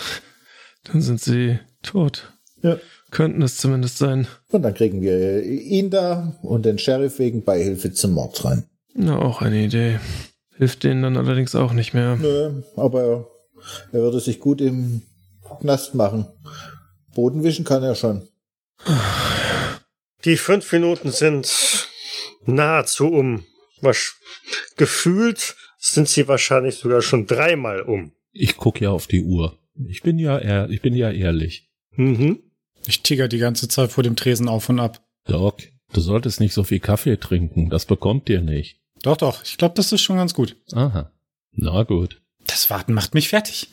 Speaker 4: dann sind sie tot.
Speaker 5: Ja.
Speaker 4: Könnten es zumindest sein.
Speaker 5: Und dann kriegen wir ihn da und den Sheriff wegen Beihilfe zum Mord rein.
Speaker 4: Na, auch eine Idee. Hilft denen dann allerdings auch nicht mehr.
Speaker 5: Nö, aber er würde sich gut im Knast machen. Bodenwischen kann er schon.
Speaker 1: Die fünf Minuten sind nahezu um. Was gefühlt sind sie wahrscheinlich sogar schon dreimal um.
Speaker 3: Ich gucke ja auf die Uhr. Ich bin ja ehr, ich bin ja ehrlich.
Speaker 1: Mhm.
Speaker 2: Ich tiger die ganze Zeit vor dem Tresen auf und ab.
Speaker 3: Doc, du solltest nicht so viel Kaffee trinken. Das bekommt ihr nicht.
Speaker 2: Doch, doch. Ich glaube, das ist schon ganz gut.
Speaker 3: Aha. Na gut.
Speaker 2: Das Warten macht mich fertig.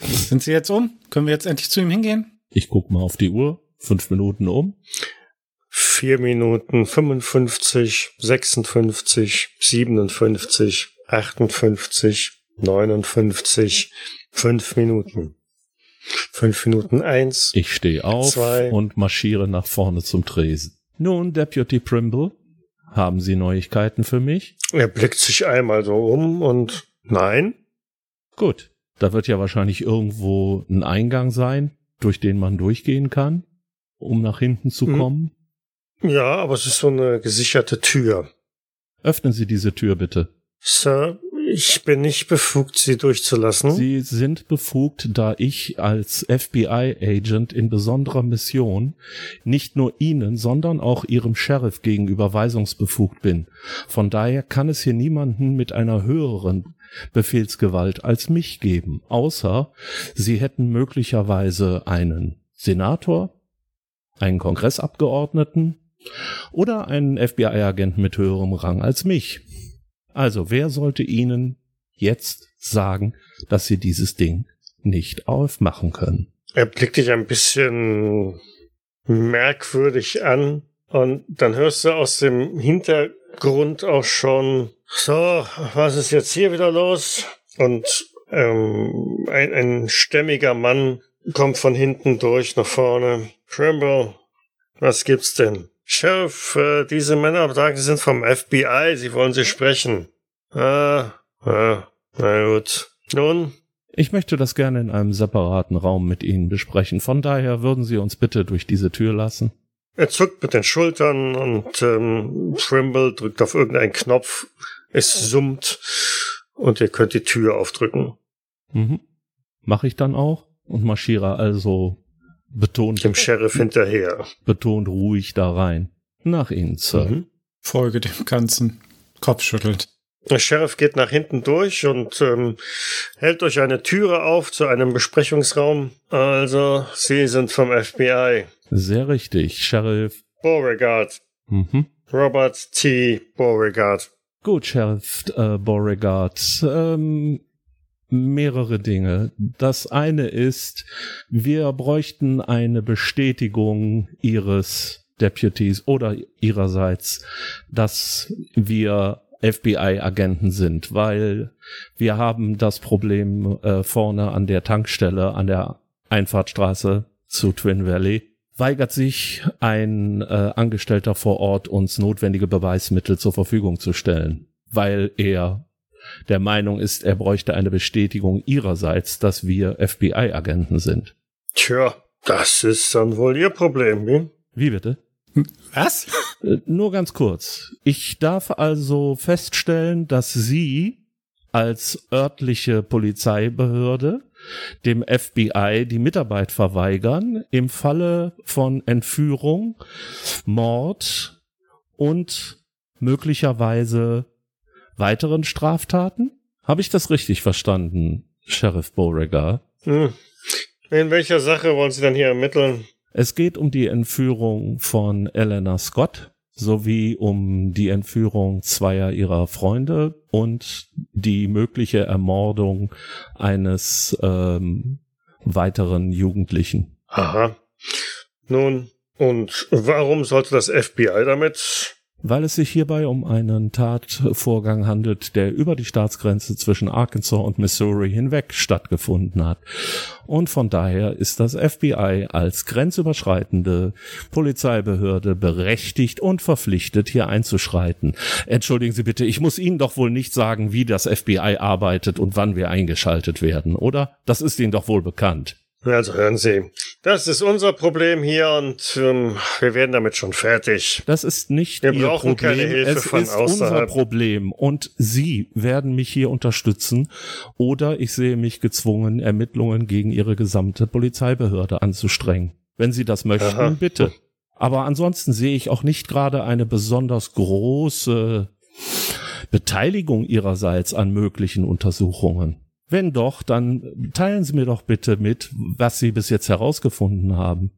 Speaker 2: Sind Sie jetzt um? Können wir jetzt endlich zu ihm hingehen?
Speaker 3: Ich guck mal auf die Uhr. Fünf Minuten um.
Speaker 1: Vier Minuten 55, 56, 57, 58, 59, fünf Minuten. Fünf Minuten eins.
Speaker 3: Ich stehe auf
Speaker 1: Zwei.
Speaker 3: und marschiere nach vorne zum Tresen. Nun, Deputy Primble, haben Sie Neuigkeiten für mich?
Speaker 1: Er blickt sich einmal so um und nein.
Speaker 3: Gut. Da wird ja wahrscheinlich irgendwo ein Eingang sein, durch den man durchgehen kann, um nach hinten zu
Speaker 1: Mhm.
Speaker 3: kommen.
Speaker 1: Ja, aber es ist so eine gesicherte Tür.
Speaker 3: Öffnen Sie diese Tür bitte.
Speaker 1: Sir, ich bin nicht befugt, Sie durchzulassen.
Speaker 3: Sie sind befugt, da ich als FBI-Agent in besonderer Mission nicht nur Ihnen, sondern auch Ihrem Sheriff gegenüber weisungsbefugt bin. Von daher kann es hier niemanden mit einer höheren Befehlsgewalt als mich geben, außer Sie hätten möglicherweise einen Senator, einen Kongressabgeordneten oder einen FBI-Agenten mit höherem Rang als mich. Also wer sollte Ihnen jetzt sagen, dass Sie dieses Ding nicht aufmachen können?
Speaker 1: Er blickt dich ein bisschen merkwürdig an und dann hörst du aus dem Hintergrund auch schon, so, was ist jetzt hier wieder los? Und ähm, ein, ein stämmiger Mann kommt von hinten durch nach vorne. Trimble, was gibt's denn? Sheriff, äh, diese Männer sagen, sie sind vom FBI, sie wollen sie sprechen. Ah, ah, na gut. Nun,
Speaker 3: Ich möchte das gerne in einem separaten Raum mit Ihnen besprechen. Von daher würden Sie uns bitte durch diese Tür lassen.
Speaker 1: Er zuckt mit den Schultern und ähm, Trimble drückt auf irgendeinen Knopf. Es summt und ihr könnt die Tür aufdrücken.
Speaker 3: Mhm. Mache ich dann auch und marschiere also betont,
Speaker 1: Dem Sheriff hinterher.
Speaker 3: betont ruhig da rein. Nach Ihnen, Sir.
Speaker 1: Mhm.
Speaker 2: Folge dem Ganzen. Kopfschüttelt.
Speaker 1: Der Sheriff geht nach hinten durch und ähm, hält euch eine Türe auf zu einem Besprechungsraum. Also, Sie sind vom FBI.
Speaker 3: Sehr richtig, Sheriff.
Speaker 1: Beauregard.
Speaker 3: Mhm.
Speaker 1: Robert T. Beauregard.
Speaker 3: Gut, Sheriff äh, Beauregard. Ähm, mehrere Dinge. Das eine ist, wir bräuchten eine Bestätigung Ihres Deputies oder Ihrerseits, dass wir FBI-Agenten sind, weil wir haben das Problem äh, vorne an der Tankstelle, an der Einfahrtstraße zu Twin Valley. Weigert sich ein äh, Angestellter vor Ort, uns notwendige Beweismittel zur Verfügung zu stellen, weil er der Meinung ist, er bräuchte eine Bestätigung ihrerseits, dass wir FBI-Agenten sind.
Speaker 1: Tja, das ist dann wohl Ihr Problem, wie?
Speaker 3: Wie bitte?
Speaker 2: Was?
Speaker 3: Äh, Nur ganz kurz. Ich darf also feststellen, dass Sie als örtliche Polizeibehörde dem FBI die Mitarbeit verweigern im Falle von Entführung, Mord und möglicherweise weiteren Straftaten? Habe ich das richtig verstanden, Sheriff Beauregard?
Speaker 1: Hm. In welcher Sache wollen Sie denn hier ermitteln?
Speaker 3: Es geht um die Entführung von Elena Scott sowie um die Entführung zweier ihrer Freunde und die mögliche Ermordung eines ähm, weiteren Jugendlichen.
Speaker 1: Aha. Nun, und warum sollte das FBI damit?
Speaker 3: Weil es sich hierbei um einen Tatvorgang handelt, der über die Staatsgrenze zwischen Arkansas und Missouri hinweg stattgefunden hat. Und von daher ist das FBI als grenzüberschreitende Polizeibehörde berechtigt und verpflichtet, hier einzuschreiten. Entschuldigen Sie bitte, ich muss Ihnen doch wohl nicht sagen, wie das FBI arbeitet und wann wir eingeschaltet werden, oder? Das ist Ihnen doch wohl bekannt.
Speaker 1: Also hören Sie, das ist unser Problem hier und ähm, wir werden damit schon fertig.
Speaker 3: Das ist nicht
Speaker 1: Wir
Speaker 3: Ihr
Speaker 1: brauchen
Speaker 3: Problem.
Speaker 1: keine Hilfe
Speaker 3: es
Speaker 1: von
Speaker 3: ist unser
Speaker 1: außerhalb.
Speaker 3: Problem. Und Sie werden mich hier unterstützen oder ich sehe mich gezwungen, Ermittlungen gegen Ihre gesamte Polizeibehörde anzustrengen. Wenn Sie das möchten,
Speaker 1: Aha.
Speaker 3: bitte. Aber ansonsten sehe ich auch nicht gerade eine besonders große Beteiligung Ihrerseits an möglichen Untersuchungen. Wenn doch, dann teilen Sie mir doch bitte mit, was Sie bis jetzt herausgefunden haben.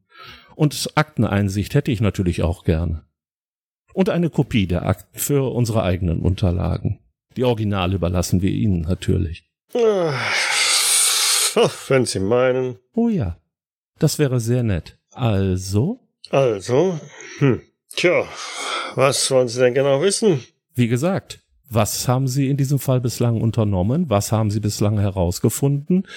Speaker 3: Und Akteneinsicht hätte ich natürlich auch gerne. Und eine Kopie der Akten für unsere eigenen Unterlagen. Die Originale überlassen wir Ihnen natürlich.
Speaker 1: Ah, oh, wenn Sie meinen.
Speaker 3: Oh ja, das wäre sehr nett. Also,
Speaker 1: Also, hm, tja, was wollen Sie denn genau wissen?
Speaker 3: wie gesagt, was haben Sie in diesem Fall bislang unternommen? Was haben Sie bislang herausgefunden?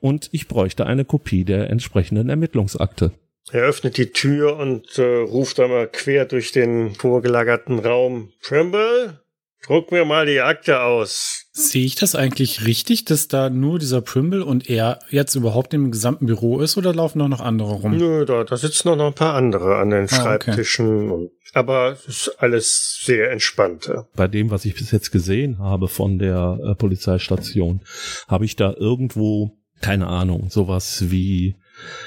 Speaker 3: Und ich bräuchte eine Kopie der entsprechenden Ermittlungsakte.
Speaker 1: Er öffnet die Tür und äh, ruft einmal quer durch den vorgelagerten Raum. Trimble, druck mir mal die Akte aus.
Speaker 2: Sehe ich das eigentlich richtig, dass da nur dieser Primble und er jetzt überhaupt im gesamten Büro ist oder laufen auch noch andere rum?
Speaker 1: Nö, da, da sitzen noch ein paar andere an den
Speaker 2: Ah, okay.
Speaker 1: Schreibtischen. Und, aber es ist alles sehr entspannt.
Speaker 3: Bei dem, was ich bis jetzt gesehen habe von der äh, Polizeistation, habe ich da irgendwo, keine Ahnung, sowas wie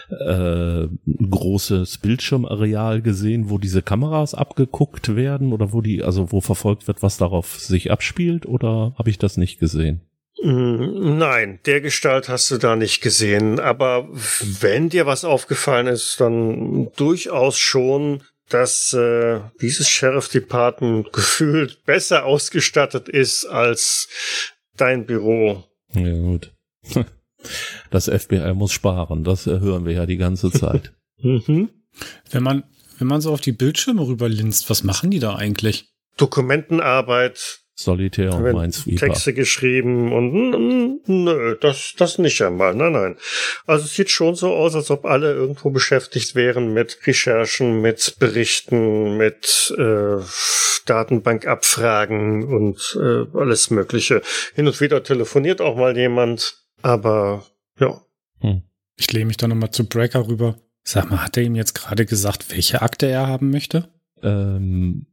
Speaker 3: äh, großes Bildschirmareal gesehen, wo diese Kameras abgeguckt werden oder wo die, also wo verfolgt wird, was darauf sich abspielt, oder habe ich das nicht gesehen?
Speaker 1: Mm, Nein, der Gestalt hast du da nicht gesehen. Aber wenn dir was aufgefallen ist, dann durchaus schon, dass äh, dieses Sheriff Department gefühlt besser ausgestattet ist als dein Büro.
Speaker 3: Ja, gut. Das FBI muss sparen, das äh, hören wir ja die ganze Zeit.
Speaker 1: Mhm.
Speaker 2: Wenn man, wenn man so auf die Bildschirme rüberlinst, was machen die da eigentlich?
Speaker 1: Dokumentenarbeit,
Speaker 3: Solitär und Minesweeper.
Speaker 1: Texte geschrieben und nö, das, das nicht einmal. Nein, nein. Also es sieht schon so aus, als ob alle irgendwo beschäftigt wären mit Recherchen, mit Berichten, mit äh, Datenbankabfragen und äh, alles Mögliche. Hin und wieder telefoniert auch mal jemand, aber ja.
Speaker 3: Hm.
Speaker 2: Ich lehne mich da nochmal zu Breaker rüber. Sag mal, hat er ihm jetzt gerade gesagt, welche Akte er haben möchte?
Speaker 3: Ähm,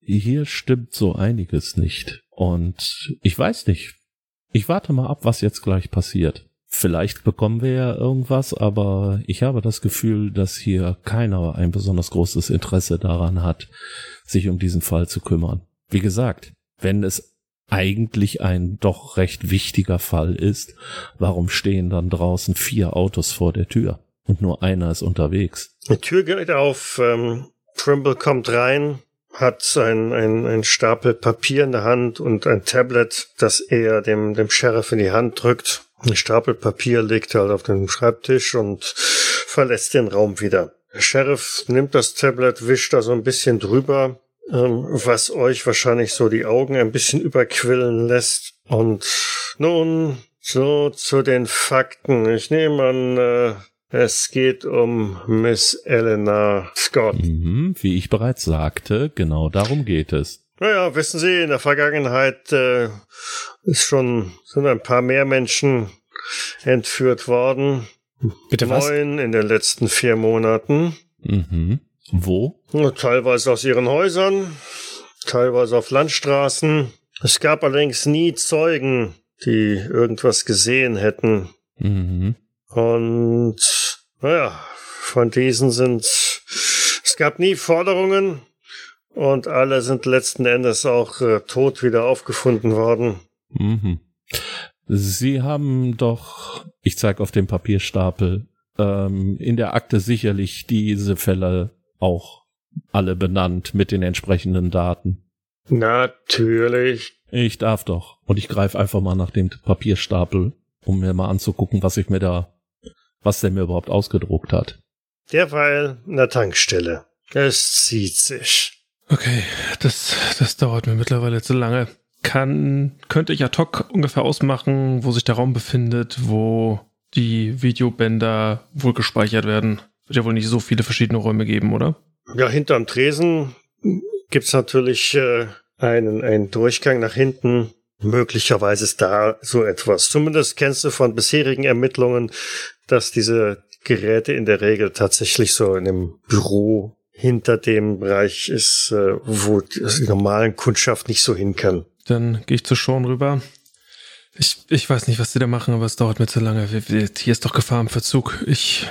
Speaker 3: hier stimmt so einiges nicht. Und ich weiß nicht. Ich warte mal ab, was jetzt gleich passiert. Vielleicht bekommen wir ja irgendwas, aber ich habe das Gefühl, dass hier keiner ein besonders großes Interesse daran hat, sich um diesen Fall zu kümmern. Wie gesagt, wenn es eigentlich ein doch recht wichtiger Fall ist, warum stehen dann draußen vier Autos vor der Tür und nur einer ist unterwegs?
Speaker 1: Die Tür geht auf, ähm, Trimble kommt rein, hat ein, ein, ein Stapel Papier in der Hand und ein Tablet, das er dem, dem Sheriff in die Hand drückt. Ein Stapel Papier legt er halt auf den Schreibtisch und verlässt den Raum wieder. Der Sheriff nimmt das Tablet, wischt da so ein bisschen drüber, was euch wahrscheinlich so die Augen ein bisschen überquillen lässt. Und nun so zu den Fakten. Ich nehme an, äh, es geht um Miss Elena Scott.
Speaker 3: Mhm, wie ich bereits sagte, genau darum geht es.
Speaker 1: Naja, wissen Sie, in der Vergangenheit äh, ist schon sind ein paar mehr Menschen entführt worden.
Speaker 2: Bitte was?
Speaker 1: Neun in den letzten vier Monaten.
Speaker 3: Mhm. Wo?
Speaker 1: Teilweise aus ihren Häusern, teilweise auf Landstraßen. Es gab allerdings nie Zeugen, die irgendwas gesehen hätten.
Speaker 3: Mhm.
Speaker 1: Und naja, von diesen sind es gab nie Forderungen und alle sind letzten Endes auch äh, tot wieder aufgefunden worden.
Speaker 3: Mhm. Sie haben doch, ich zeige auf dem Papierstapel, ähm, in der Akte sicherlich diese Fälle auch alle benannt mit den entsprechenden Daten.
Speaker 1: Natürlich.
Speaker 3: Ich darf doch. Und ich greife einfach mal nach dem Papierstapel, um mir mal anzugucken, was ich mir da, was der mir überhaupt ausgedruckt hat.
Speaker 1: Derweil in der Tankstelle. Es zieht sich.
Speaker 4: Okay, das, das dauert mir mittlerweile zu lange. Kann, könnte ich ad hoc ungefähr ausmachen, wo sich der Raum befindet, wo die Videobänder wohl gespeichert werden? Wird ja wohl nicht so viele verschiedene Räume geben, oder?
Speaker 1: Ja, hinterm Tresen gibt's natürlich äh, einen, einen Durchgang nach hinten. Möglicherweise ist da so etwas. Zumindest kennst du von bisherigen Ermittlungen, dass diese Geräte in der Regel tatsächlich so in einem Büro hinter dem Bereich ist, äh, wo die normalen Kundschaft nicht so hin kann.
Speaker 4: Dann gehe ich zu Sean rüber. Ich, ich weiß nicht, was sie da machen, aber es dauert mir zu lange. Hier ist doch Gefahr im Verzug. Ich,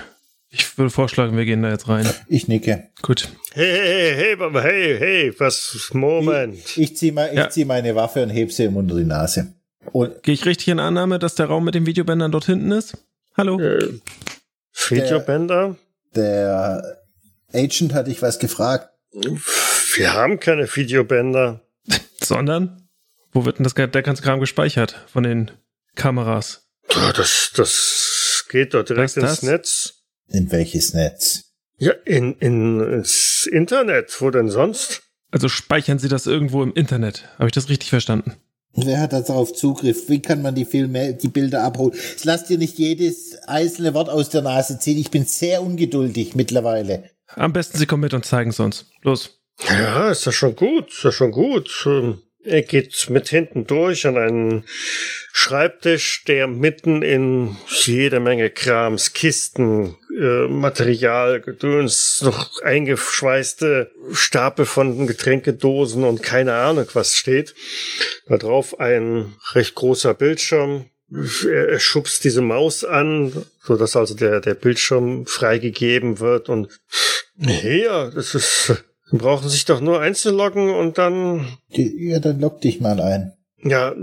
Speaker 4: ich würde vorschlagen, wir gehen da jetzt rein.
Speaker 5: Ich nicke.
Speaker 4: Gut.
Speaker 1: Hey, hey, hey, aber hey, hey, was, Moment.
Speaker 5: Ich ziehe mal, ich
Speaker 4: Ja.
Speaker 5: zieh meine Waffe und heb sie ihm unter die Nase. Und
Speaker 4: Gehe ich richtig in Annahme, dass der Raum mit den Videobändern dort hinten ist? Hallo?
Speaker 1: Äh, Videobänder?
Speaker 5: der Agent hat dich was gefragt.
Speaker 1: Wir haben keine Videobänder.
Speaker 4: Sondern? Wo wird denn das, der ganze Kram gespeichert? Von den Kameras?
Speaker 1: Das, das geht doch direkt
Speaker 4: Was
Speaker 1: ins
Speaker 4: das?
Speaker 1: Netz.
Speaker 5: In welches Netz?
Speaker 1: Ja, in, in, ins Internet. Wo denn sonst?
Speaker 4: Also speichern sie das irgendwo im Internet. Habe ich das richtig verstanden?
Speaker 5: Wer hat da darauf Zugriff? Wie kann man die Filme, die Bilder abholen? Jetzt lass dir nicht jedes einzelne Wort aus der Nase ziehen. Ich bin sehr ungeduldig mittlerweile.
Speaker 4: Am besten sie kommen mit und zeigen es uns. Los.
Speaker 1: Ja, ist das schon gut, ist das schon gut. Er geht mit hinten durch an einen Schreibtisch, der mitten in jede Menge Krams, Kisten, äh, Material, Gedöns, noch eingeschweißte Stapel von Getränkedosen und keine Ahnung was steht. Da drauf ein recht großer Bildschirm. Er, er schubst diese Maus an, so dass also der, der Bildschirm freigegeben wird und ja, das ist, brauchen sich doch nur einzuloggen und dann,
Speaker 5: Die, ja, dann log dich mal ein.
Speaker 1: ja,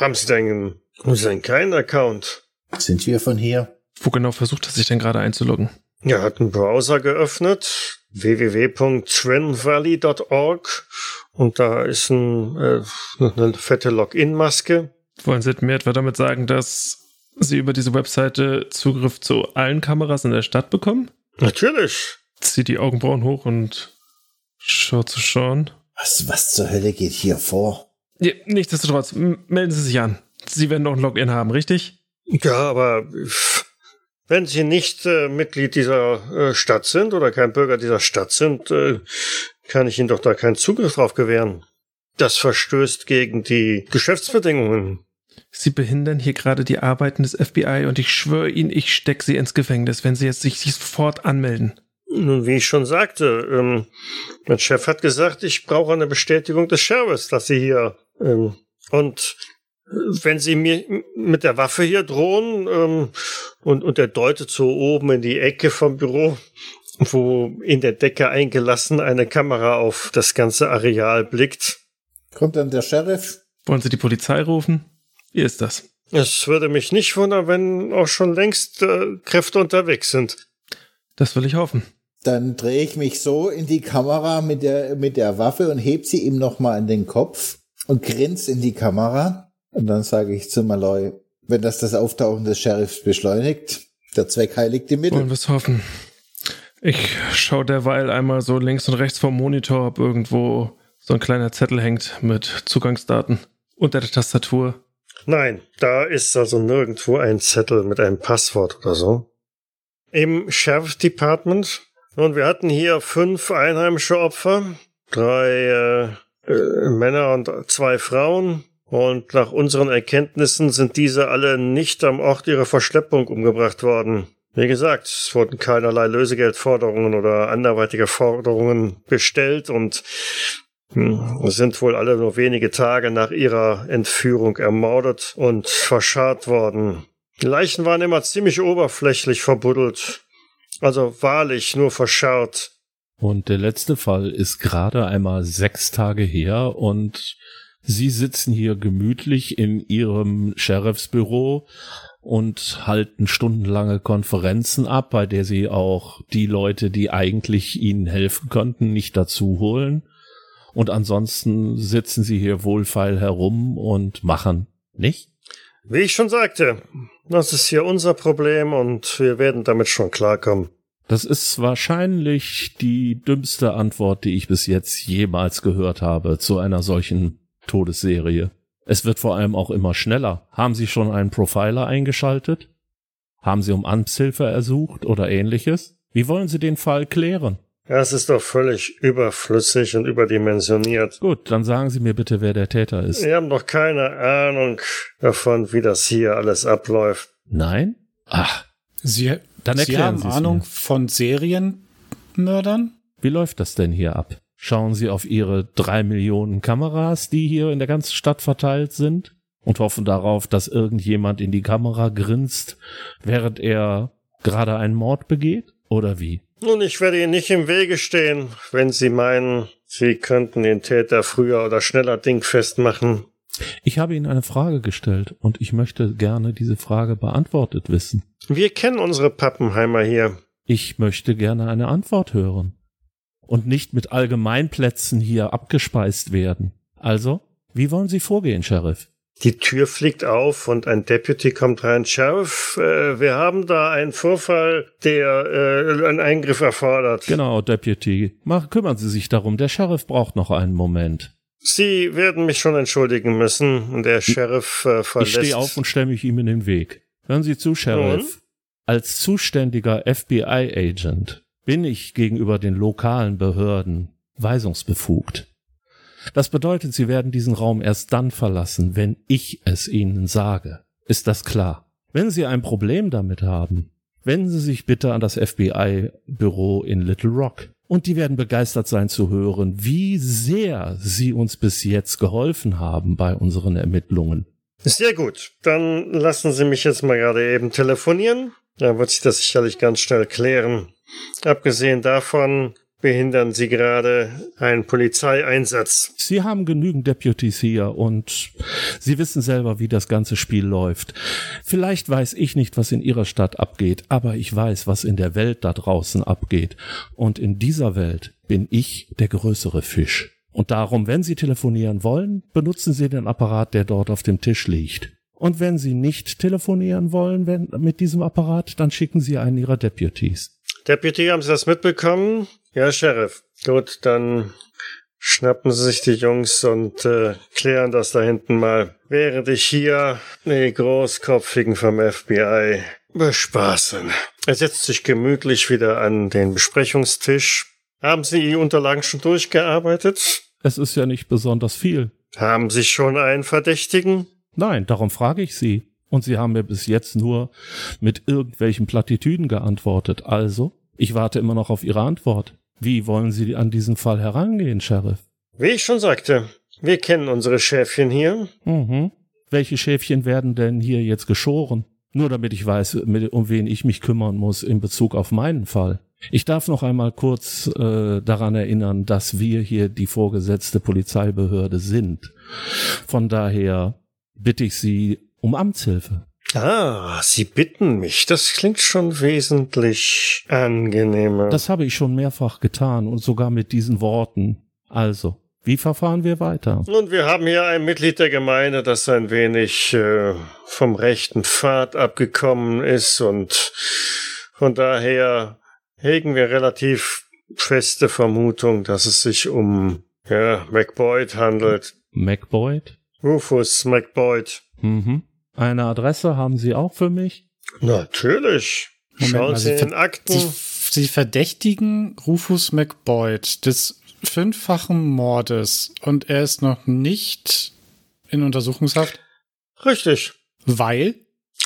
Speaker 1: haben Sie denn, haben Sie denn keinen Account?
Speaker 5: Sind wir von hier?
Speaker 4: Wo genau versucht er sich denn gerade einzuloggen?
Speaker 1: Ja, hat einen Browser geöffnet, www.trendvalley.org und da ist ein, äh, eine fette Login-Maske.
Speaker 4: Wollen Sie mir etwa damit sagen, dass Sie über diese Webseite Zugriff zu allen Kameras in der Stadt bekommen?
Speaker 1: Natürlich.
Speaker 4: Zieht die Augenbrauen hoch und schaut zu Sean.
Speaker 5: Was, was zur Hölle geht hier vor?
Speaker 4: Ja, nichtsdestotrotz, melden Sie sich an. Sie werden doch ein Login haben, richtig?
Speaker 1: Ja, aber wenn Sie nicht äh, Mitglied dieser äh, Stadt sind oder kein Bürger dieser Stadt sind, äh, kann ich Ihnen doch da keinen Zugriff drauf gewähren. Das verstößt gegen die Geschäftsbedingungen.
Speaker 4: Sie behindern hier gerade die Arbeiten des FBI und ich schwöre Ihnen, ich steck Sie ins Gefängnis, wenn Sie jetzt sich sofort anmelden.
Speaker 1: Nun, wie ich schon sagte, ähm, mein Chef hat gesagt, ich brauche eine Bestätigung des Sheriffs, dass Sie hier ähm, und äh, wenn Sie mir mit der Waffe hier drohen ähm, und, und er deutet so oben in die Ecke vom Büro, wo in der Decke eingelassen eine Kamera auf das ganze Areal blickt.
Speaker 5: Kommt dann der Sheriff?
Speaker 4: Wollen Sie die Polizei rufen? Wie ist das?
Speaker 1: Es würde mich nicht wundern, wenn auch schon längst äh, Kräfte unterwegs sind.
Speaker 4: Das will ich hoffen.
Speaker 5: Dann drehe ich mich so in die Kamera mit der, mit der Waffe und heb sie ihm nochmal an den Kopf und grinse in die Kamera. Und dann sage ich zu Malloy, wenn das das Auftauchen des Sheriffs beschleunigt, der Zweck heiligt die
Speaker 4: Wollen
Speaker 5: Mittel.
Speaker 4: wir es hoffen. Ich schaue derweil einmal so links und rechts vom Monitor, ob irgendwo so ein kleiner Zettel hängt mit Zugangsdaten unter der Tastatur.
Speaker 1: Nein, da ist also nirgendwo ein Zettel mit einem Passwort oder so. Im Sheriff Department. Und wir hatten hier fünf einheimische Opfer, drei äh, äh, Männer und zwei Frauen. Und nach unseren Erkenntnissen sind diese alle nicht am Ort ihrer Verschleppung umgebracht worden. Wie gesagt, es wurden keinerlei Lösegeldforderungen oder anderweitige Forderungen bestellt und hm, sind wohl alle nur wenige Tage nach ihrer Entführung ermordet und verscharrt worden. Die Leichen waren immer ziemlich oberflächlich verbuddelt. Also wahrlich nur verscharrt.
Speaker 3: Und der letzte Fall ist gerade einmal sechs Tage her und Sie sitzen hier gemütlich in Ihrem Sheriffsbüro und halten stundenlange Konferenzen ab, bei der Sie auch die Leute, die eigentlich Ihnen helfen könnten, nicht dazu holen. Und ansonsten sitzen Sie hier wohlfeil herum und machen, nicht?
Speaker 1: Wie ich schon sagte, das ist hier unser Problem und wir werden damit schon klarkommen.
Speaker 3: Das ist wahrscheinlich die dümmste Antwort, die ich bis jetzt jemals gehört habe zu einer solchen Todesserie. Es wird vor allem auch immer schneller. Haben Sie schon einen Profiler eingeschaltet? Haben Sie um Amtshilfe ersucht oder ähnliches? Wie wollen Sie den Fall klären?
Speaker 1: Ja, es ist doch völlig überflüssig und überdimensioniert.
Speaker 3: Gut, dann sagen Sie mir bitte, wer der Täter ist.
Speaker 1: Wir haben doch keine Ahnung davon, wie das hier alles abläuft.
Speaker 3: Nein? Ach,
Speaker 2: Sie,
Speaker 3: Dann
Speaker 2: Sie haben
Speaker 3: Sie es
Speaker 2: Ahnung
Speaker 3: mir.
Speaker 2: von Serienmördern?
Speaker 3: wie läuft das denn hier ab? Schauen Sie auf Ihre drei Millionen Kameras, die hier in der ganzen Stadt verteilt sind und hoffen darauf, dass irgendjemand in die Kamera grinst, während er gerade einen Mord begeht? Oder wie?
Speaker 1: Nun, ich werde Ihnen nicht im Wege stehen, wenn Sie meinen, Sie könnten den Täter früher oder schneller dingfest machen.
Speaker 3: Ich habe Ihnen eine Frage gestellt und ich möchte gerne diese Frage beantwortet wissen.
Speaker 1: Wir kennen unsere Pappenheimer hier.
Speaker 3: Ich möchte gerne eine Antwort hören und nicht mit Allgemeinplätzen hier abgespeist werden. Also, wie wollen Sie vorgehen, Sheriff?
Speaker 1: Die Tür fliegt auf und ein Deputy kommt rein. Sheriff, äh, wir haben da einen Vorfall, der äh, einen Eingriff erfordert.
Speaker 3: Genau, Deputy. Mach, kümmern Sie sich darum. Der Sheriff braucht noch einen Moment.
Speaker 1: Sie werden mich schon entschuldigen müssen. Und Der Sheriff äh,
Speaker 3: Ich
Speaker 1: verlässt.
Speaker 3: stehe auf und stelle mich ihm in den Weg. Hören Sie zu, Sheriff. Als zuständiger FBI-Agent bin ich gegenüber den lokalen Behörden weisungsbefugt. Das bedeutet, Sie werden diesen Raum erst dann verlassen, wenn ich es Ihnen sage. Ist das klar? Wenn Sie ein Problem damit haben, wenden Sie sich bitte an das FBI-Büro in Little Rock. Und die werden begeistert sein zu hören, wie sehr Sie uns bis jetzt geholfen haben bei unseren Ermittlungen.
Speaker 1: Sehr gut. Dann lassen Sie mich jetzt mal gerade eben telefonieren. Dann wird sich das sicherlich ganz schnell klären. Abgesehen davon behindern Sie gerade einen Polizeieinsatz.
Speaker 3: Sie haben genügend Deputies hier und Sie wissen selber, wie das ganze Spiel läuft. Vielleicht weiß ich nicht, was in Ihrer Stadt abgeht, aber ich weiß, was in der Welt da draußen abgeht. Und in dieser Welt bin ich der größere Fisch. Und darum, wenn Sie telefonieren wollen, benutzen Sie den Apparat, der dort auf dem Tisch liegt. Und wenn Sie nicht telefonieren wollen wenn, mit diesem Apparat, dann schicken Sie einen Ihrer Deputies.
Speaker 1: Deputy, haben Sie das mitbekommen? Ja, Sheriff. Gut, dann schnappen Sie sich die Jungs und äh, klären das da hinten mal, während ich hier die Großkopfigen vom FBI bespaßen. Er setzt sich gemütlich wieder an den Besprechungstisch. Haben Sie die Unterlagen schon durchgearbeitet?
Speaker 3: Es ist ja nicht besonders viel.
Speaker 1: Haben Sie schon einen Verdächtigen?
Speaker 3: Nein, darum frage ich Sie. Und Sie haben mir bis jetzt nur mit irgendwelchen Plattitüden geantwortet. Also, ich warte immer noch auf Ihre Antwort. Wie wollen Sie an diesen Fall herangehen, Sheriff?
Speaker 1: Wie ich schon sagte, wir kennen unsere Schäfchen hier.
Speaker 3: Mhm. Welche Schäfchen werden denn hier jetzt geschoren? Nur damit ich weiß, mit, um wen ich mich kümmern muss in Bezug auf meinen Fall. Ich darf noch einmal kurz äh, daran erinnern, dass wir hier die vorgesetzte Polizeibehörde sind. Von daher bitte ich Sie um Amtshilfe.
Speaker 1: Ah, Sie bitten mich. Das klingt schon wesentlich angenehmer.
Speaker 3: Das habe ich schon mehrfach getan und sogar mit diesen Worten. Also, wie verfahren wir weiter?
Speaker 1: Nun, wir haben hier ein Mitglied der Gemeinde, das ein wenig äh, vom rechten Pfad abgekommen ist und von daher hegen wir relativ feste Vermutung, dass es sich um ja, McBoyd handelt.
Speaker 3: MacBoyd?
Speaker 1: Rufus McBoyd.
Speaker 3: Mhm. Eine Adresse haben Sie auch für mich?
Speaker 1: Natürlich.
Speaker 2: Moment
Speaker 1: Schauen
Speaker 2: mal,
Speaker 1: Sie in Akten.
Speaker 2: Sie, Sie verdächtigen Rufus McBoyd des fünffachen Mordes und er ist noch nicht in Untersuchungshaft,
Speaker 1: Richtig.
Speaker 2: weil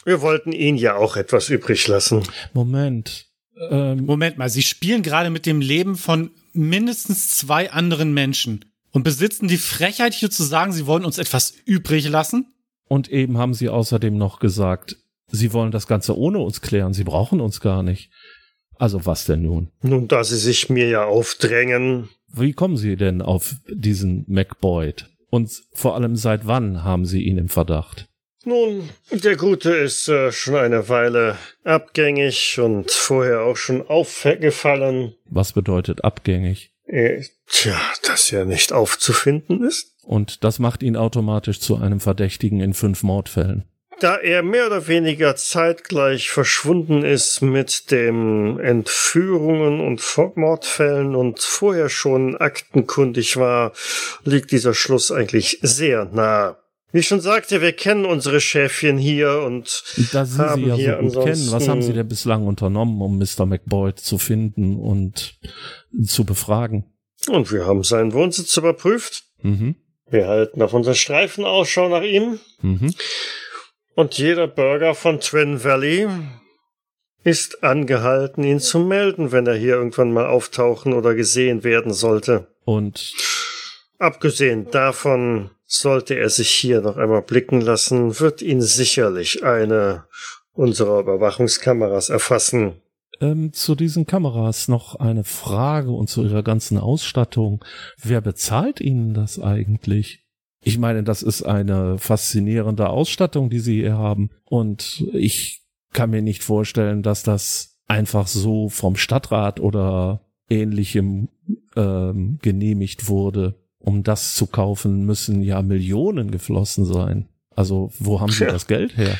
Speaker 1: Wir wollten ihn ja auch etwas übrig lassen.
Speaker 3: Moment.
Speaker 2: Ähm, Moment mal, Sie spielen gerade mit dem Leben von mindestens zwei anderen Menschen und besitzen die Frechheit hier zu sagen, Sie wollen uns etwas übrig lassen?
Speaker 3: Und eben haben Sie außerdem noch gesagt, Sie wollen das Ganze ohne uns klären. Sie brauchen uns gar nicht. Also was denn nun?
Speaker 1: Nun, da Sie sich mir ja aufdrängen.
Speaker 3: Wie kommen Sie denn auf diesen McBoyd? Und vor allem seit wann haben Sie ihn im Verdacht?
Speaker 1: Nun, der Gute ist äh, schon eine Weile abgängig und vorher auch schon aufgefallen.
Speaker 3: Was bedeutet abgängig?
Speaker 1: Äh, tja, dass er nicht aufzufinden ist.
Speaker 3: Und das macht ihn automatisch zu einem Verdächtigen in fünf Mordfällen.
Speaker 1: Da er mehr oder weniger zeitgleich verschwunden ist mit dem Entführungen und Mordfällen und vorher schon aktenkundig war, liegt dieser Schluss eigentlich sehr nah. Wie ich schon sagte, wir kennen unsere Schäfchen hier und
Speaker 3: da Sie
Speaker 1: haben
Speaker 3: sie ja
Speaker 1: hier
Speaker 3: so kennen, was haben Sie denn bislang unternommen, um Mr. McBoyd zu finden und zu befragen?
Speaker 1: Und wir haben seinen Wohnsitz überprüft.
Speaker 3: Mhm.
Speaker 1: Wir halten auf unseren Streifen Ausschau nach ihm.
Speaker 3: Mhm.
Speaker 1: Und jeder Bürger von Twin Valley ist angehalten, ihn zu melden, wenn er hier irgendwann mal auftauchen oder gesehen werden sollte.
Speaker 3: Und
Speaker 1: Abgesehen davon sollte er sich hier noch einmal blicken lassen, wird ihn sicherlich eine unserer Überwachungskameras erfassen.
Speaker 3: ähm, zu diesen Kameras noch eine Frage und zu Ihrer ganzen Ausstattung. Wer bezahlt Ihnen das eigentlich? Ich meine, das ist eine faszinierende Ausstattung, die Sie hier haben. Und ich kann mir nicht vorstellen, dass das einfach so vom Stadtrat oder ähnlichem ähm, genehmigt wurde. Um das zu kaufen, müssen ja Millionen geflossen sein. Also, wo haben Sie
Speaker 1: Tja.
Speaker 3: das Geld her?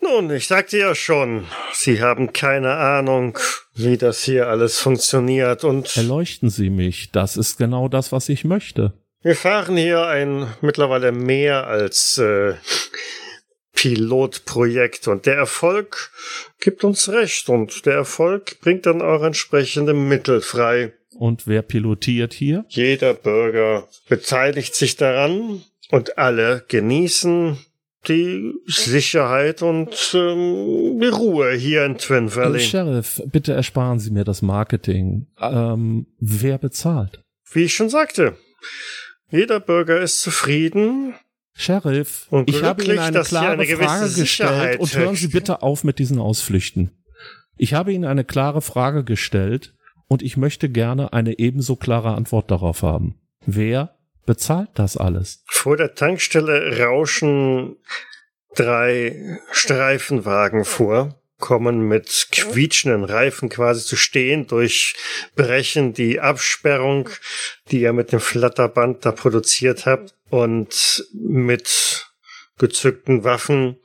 Speaker 1: Nun, ich sagte ja schon, Sie haben keine Ahnung, wie das hier alles funktioniert und
Speaker 3: Erleuchten Sie mich. Das ist genau das, was ich möchte.
Speaker 1: wir fahren hier ein mittlerweile mehr als äh, Pilotprojekt und der Erfolg gibt uns recht und der Erfolg bringt dann auch entsprechende Mittel frei.
Speaker 3: Und wer pilotiert hier?
Speaker 1: Jeder Bürger beteiligt sich daran und alle genießen die Sicherheit und ähm, die Ruhe hier in Twin
Speaker 3: Äh,
Speaker 1: Valley.
Speaker 3: Sheriff, bitte ersparen Sie mir das Marketing. Ähm, wer bezahlt?
Speaker 1: Wie ich schon sagte, jeder Bürger ist zufrieden.
Speaker 3: Sheriff,
Speaker 1: Und
Speaker 3: ich habe Ihnen eine klare
Speaker 1: eine
Speaker 3: Frage
Speaker 1: Sicherheit
Speaker 3: gestellt und hören Sie bitte auf mit diesen Ausflüchten. Ich habe Ihnen eine klare Frage gestellt und ich möchte gerne eine ebenso klare Antwort darauf haben. Wer bezahlt das alles?
Speaker 1: Vor der Tankstelle rauschen drei Streifenwagen vor, kommen mit quietschenden Reifen quasi zu stehen, durchbrechen die Absperrung, die ihr mit dem Flatterband da produziert habt und mit gezückten Waffen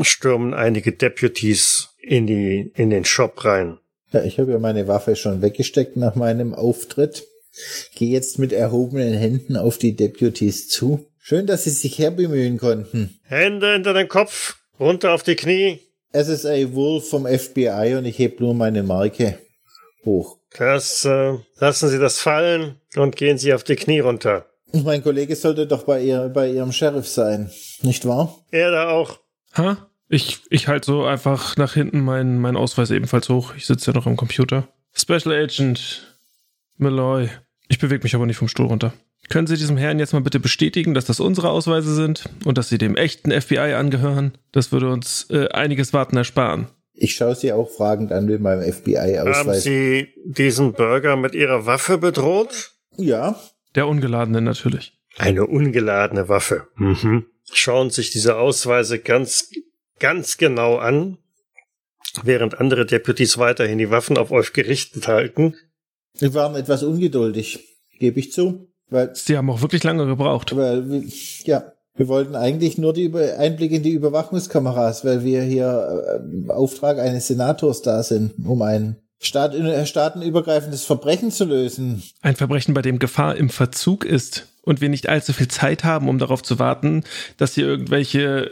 Speaker 1: stürmen einige Deputies in die, in den Shop rein.
Speaker 5: Ja, ich habe ja meine Waffe schon weggesteckt nach meinem Auftritt. Gehe jetzt mit erhobenen Händen auf die Deputies zu. Schön, dass sie sich herbemühen konnten.
Speaker 1: Hände hinter den Kopf, runter auf die Knie.
Speaker 5: SSA Wolf vom FBI und ich heb nur meine Marke hoch.
Speaker 1: Das, äh, lassen Sie das fallen und gehen Sie auf die Knie runter.
Speaker 5: Mein Kollege sollte doch bei, ihr, bei ihrem Sheriff sein, nicht wahr?
Speaker 1: Er da auch.
Speaker 4: Ha? Ich, ich halte so einfach nach hinten meinen meinen Ausweis ebenfalls hoch. Ich sitze ja noch am Computer. Special Agent Malloy. Ich bewege mich aber nicht vom Stuhl runter. Können Sie diesem Herrn jetzt mal bitte bestätigen, dass das unsere Ausweise sind und dass Sie dem echten FBI angehören? Das würde uns äh, einiges Warten ersparen.
Speaker 5: Ich schaue sie auch fragend an mit meinem
Speaker 1: Haben
Speaker 5: FBI-Ausweis.
Speaker 1: Sie diesen Bürger mit Ihrer Waffe bedroht?
Speaker 5: Ja,
Speaker 4: Der Ungeladene natürlich.
Speaker 1: Eine ungeladene Waffe. Mhm. Schauen sich diese Ausweise ganz, ganz genau an, während andere Deputies weiterhin die Waffen auf euch gerichtet halten.
Speaker 5: wir waren etwas ungeduldig, gebe ich zu. Weil,
Speaker 4: Sie haben auch wirklich lange gebraucht.
Speaker 5: weil wir- ja, wir wollten eigentlich nur die Über Einblick in die Überwachungskameras, weil wir hier im Auftrag eines Senators da sind, um ein Staat, äh, staatenübergreifendes Verbrechen zu lösen.
Speaker 4: Ein Verbrechen, bei dem Gefahr im Verzug ist und wir nicht allzu viel Zeit haben, um darauf zu warten, dass hier irgendwelche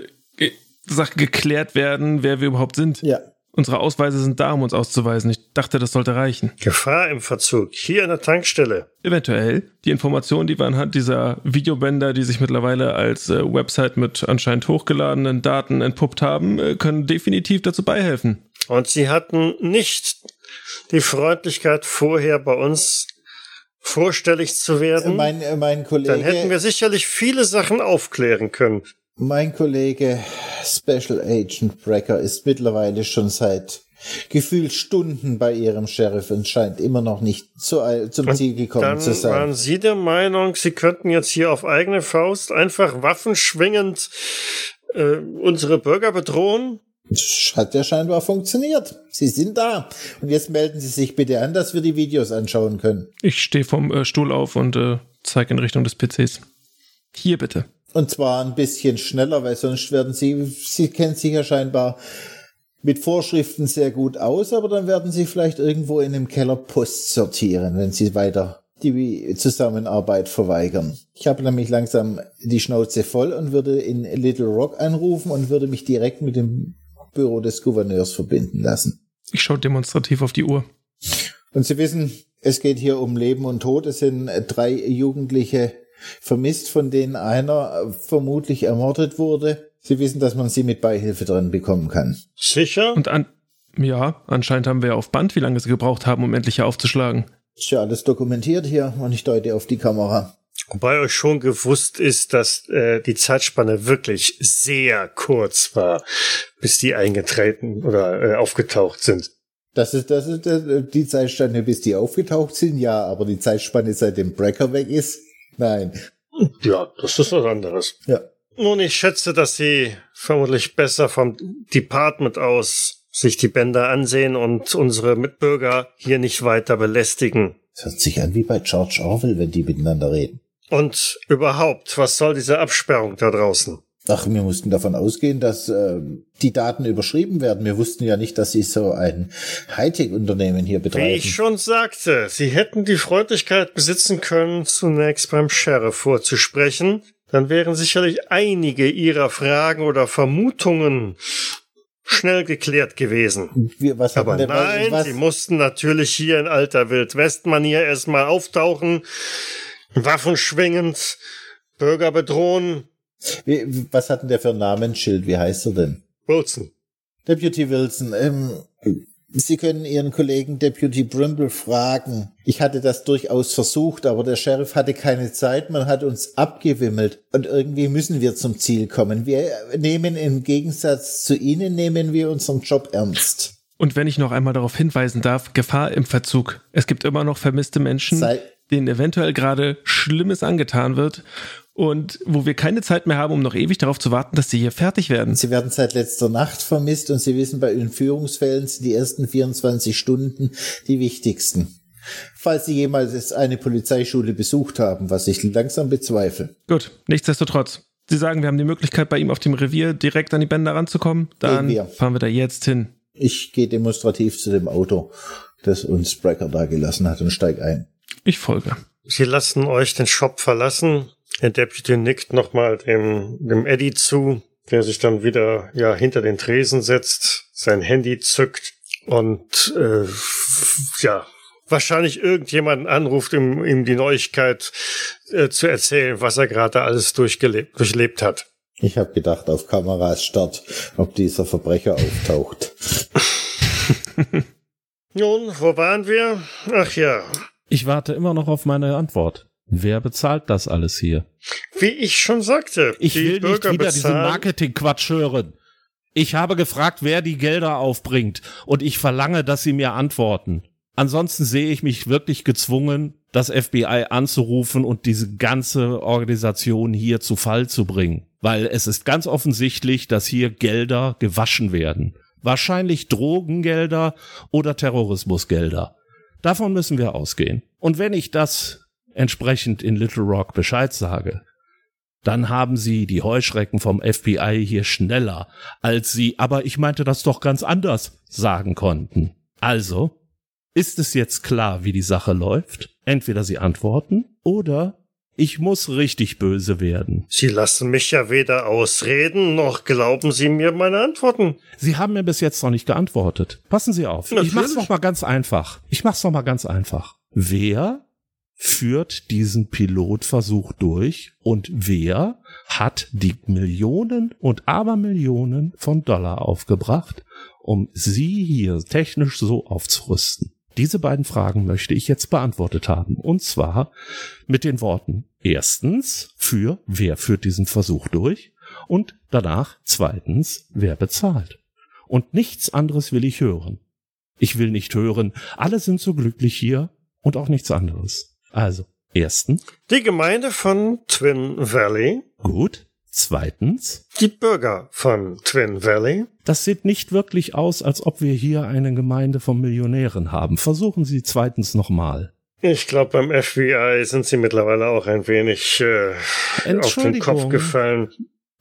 Speaker 4: Sachen geklärt werden, wer wir überhaupt sind.
Speaker 5: Ja,
Speaker 4: Unsere Ausweise sind da, um uns auszuweisen. Ich dachte, das sollte reichen.
Speaker 1: Gefahr im Verzug. Hier an der Tankstelle.
Speaker 4: Eventuell. Die Informationen, die wir anhand dieser Videobänder, die sich mittlerweile als äh, Website mit anscheinend hochgeladenen Daten entpuppt haben, äh, können definitiv dazu beihelfen.
Speaker 1: Und sie hatten nicht die Freundlichkeit, vorher bei uns vorstellig zu werden.
Speaker 5: Mein, äh, mein Kollege.
Speaker 1: Dann hätten wir sicherlich viele Sachen aufklären können.
Speaker 5: Mein Kollege Special Agent Brecker ist mittlerweile schon seit gefühlt Stunden bei ihrem Sheriff und scheint immer noch nicht zu, zum
Speaker 1: Und
Speaker 5: Ziel gekommen
Speaker 1: Dann
Speaker 5: zu sein.
Speaker 1: waren Sie der Meinung, Sie könnten jetzt hier auf eigene Faust einfach waffenschwingend äh, unsere Bürger bedrohen?
Speaker 5: Das hat ja scheinbar funktioniert. Sie sind da. Und jetzt melden Sie sich bitte an, dass wir die Videos anschauen können.
Speaker 4: Ich stehe vom äh, Stuhl auf und äh, zeige in Richtung des PCs. Hier bitte.
Speaker 5: Und zwar ein bisschen schneller, weil sonst werden Sie, Sie kennen sich ja scheinbar mit Vorschriften sehr gut aus, aber dann werden Sie vielleicht irgendwo in einem Keller Post sortieren, wenn Sie weiter die Zusammenarbeit verweigern. Ich habe nämlich langsam die Schnauze voll und würde in Little Rock anrufen und würde mich direkt mit dem Büro des Gouverneurs verbinden lassen.
Speaker 4: Ich schaue demonstrativ auf die Uhr.
Speaker 5: Und Sie wissen, es geht hier um Leben und Tod. Es sind drei Jugendliche vermisst, von denen einer äh, vermutlich ermordet wurde. Sie wissen, dass man sie mit Beihilfe drin bekommen kann.
Speaker 1: Sicher?
Speaker 4: Und an. Ja, anscheinend haben wir auf Band, wie lange sie gebraucht haben, um endlich hier aufzuschlagen.
Speaker 5: Ist ja alles dokumentiert hier und ich deute auf die Kamera.
Speaker 1: Wobei euch schon gewusst ist, dass äh, die Zeitspanne wirklich sehr kurz war, bis die eingetreten oder äh, aufgetaucht sind.
Speaker 5: Das ist, das ist äh, die Zeitspanne, bis die aufgetaucht sind, ja, aber die Zeitspanne, seitdem Brecker weg ist, nein.
Speaker 1: Ja, das ist was anderes.
Speaker 5: Ja.
Speaker 1: Nun, ich schätze, dass Sie vermutlich besser vom Department aus sich die Bänder ansehen und unsere Mitbürger hier nicht weiter belästigen.
Speaker 5: Das hört sich an wie bei George Orwell, wenn die miteinander reden.
Speaker 1: Und überhaupt, was soll diese Absperrung da draußen?
Speaker 5: Ach, wir mussten davon ausgehen, dass äh, die Daten überschrieben werden. Wir wussten ja nicht, dass sie so ein Hightech-Unternehmen hier
Speaker 1: Wie
Speaker 5: betreiben.
Speaker 1: ich schon sagte, Sie hätten die Freundlichkeit besitzen können, zunächst beim Sheriff vorzusprechen. Dann wären sicherlich einige Ihrer Fragen oder Vermutungen schnell geklärt gewesen.
Speaker 5: wir, was
Speaker 1: Aber nein,
Speaker 5: was,
Speaker 1: Sie mussten natürlich hier in alter Wildwest-Manier erstmal auftauchen, Waffen schwingend, Bürger bedrohen.
Speaker 5: Wie, was hat denn der für ein Namensschild? Wie heißt er denn?
Speaker 1: Wilson.
Speaker 5: Deputy Wilson, ähm, Sie können Ihren Kollegen Deputy Brimble fragen. Ich hatte das durchaus versucht, aber der Sheriff hatte keine Zeit. Man hat uns abgewimmelt. Und irgendwie müssen wir zum Ziel kommen. Wir nehmen im Gegensatz zu Ihnen, nehmen wir unseren Job ernst.
Speaker 4: Und wenn ich noch einmal darauf hinweisen darf, Gefahr im Verzug. Es gibt immer noch vermisste Menschen,
Speaker 5: Sei-
Speaker 4: denen eventuell gerade Schlimmes angetan wird und wo wir keine Zeit mehr haben, um noch ewig darauf zu warten, dass sie hier fertig werden.
Speaker 5: Sie werden seit letzter Nacht vermisst und Sie wissen, bei Entführungsfällen sind die ersten 24 Stunden die wichtigsten. Falls Sie jemals eine Polizeischule besucht haben, was ich langsam bezweifle.
Speaker 4: Gut, nichtsdestotrotz. Sie sagen, wir haben die Möglichkeit, bei ihm auf dem Revier direkt an die Bänder ranzukommen. Dann
Speaker 5: wir.
Speaker 4: fahren wir da jetzt hin.
Speaker 5: Ich gehe demonstrativ zu dem Auto, das uns Brecker da gelassen hat und steig ein.
Speaker 4: Ich folge.
Speaker 1: Sie lassen euch den Shop verlassen. Der Deputy nickt nochmal dem, dem Eddie zu, der sich dann wieder ja hinter den Tresen setzt, sein Handy zückt und äh, ja wahrscheinlich irgendjemanden anruft, um ihm die Neuigkeit äh, zu erzählen, was er gerade alles durchgelebt, durchlebt hat.
Speaker 5: Ich habe gedacht, auf Kameras Start, ob dieser Verbrecher auftaucht.
Speaker 1: Nun, wo waren wir? Ach ja,
Speaker 3: Ich warte immer noch auf meine Antwort. Wer bezahlt das alles hier?
Speaker 1: wie ich schon sagte,
Speaker 3: Ich
Speaker 1: die
Speaker 3: will nicht
Speaker 1: Bürger
Speaker 3: wieder diesen
Speaker 1: bezahlen-
Speaker 3: Marketing-Quatsch hören. Ich habe gefragt, wer die Gelder aufbringt und ich verlange, dass sie mir antworten. Ansonsten sehe ich mich wirklich gezwungen, das FBI anzurufen und diese ganze Organisation hier zu Fall zu bringen. Weil es ist ganz offensichtlich, dass hier Gelder gewaschen werden. Wahrscheinlich Drogengelder oder Terrorismusgelder. Davon müssen wir ausgehen. Und wenn ich das entsprechend in Little Rock Bescheid sage, dann haben sie die Heuschrecken vom FBI hier schneller, als sie, aber ich meinte das doch ganz anders, sagen konnten. Also, ist es jetzt klar, wie die Sache läuft? Entweder sie antworten oder Ich muss richtig böse werden.
Speaker 1: Sie lassen mich ja weder ausreden, noch glauben Sie mir meine Antworten.
Speaker 3: Sie haben mir bis jetzt noch nicht geantwortet. Passen Sie auf.
Speaker 1: Natürlich.
Speaker 3: Ich mach's noch mal ganz einfach. Ich mach's noch mal ganz einfach. Wer führt diesen Pilotversuch durch und wer hat die Millionen und Abermillionen von Dollar aufgebracht, um Sie hier technisch so aufzurüsten? Diese beiden Fragen möchte ich jetzt beantwortet haben. Und zwar mit den Worten erstens für wer führt diesen Versuch durch und danach zweitens wer bezahlt. Und nichts anderes will ich hören. Ich will nicht hören, alle sind so glücklich hier und auch nichts anderes. Also, erstens,
Speaker 1: Die Gemeinde von Twin Valley,
Speaker 3: gut. Zweitens,
Speaker 1: die Bürger von Twin Valley,
Speaker 3: das sieht nicht wirklich aus, als ob wir hier eine Gemeinde von Millionären haben. Versuchen Sie zweitens nochmal.
Speaker 1: Ich glaube, beim FBI sind sie mittlerweile auch ein wenig äh, auf den. Kopf gefallen.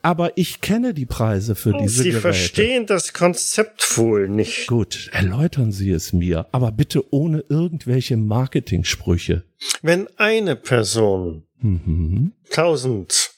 Speaker 3: Aber ich kenne die Preise für diese
Speaker 1: Sie
Speaker 3: Geräte.
Speaker 1: verstehen das Konzept wohl nicht.
Speaker 3: Gut, erläutern Sie es mir, aber bitte ohne irgendwelche Marketingsprüche.
Speaker 1: Wenn eine Person
Speaker 3: Mhm.
Speaker 1: tausend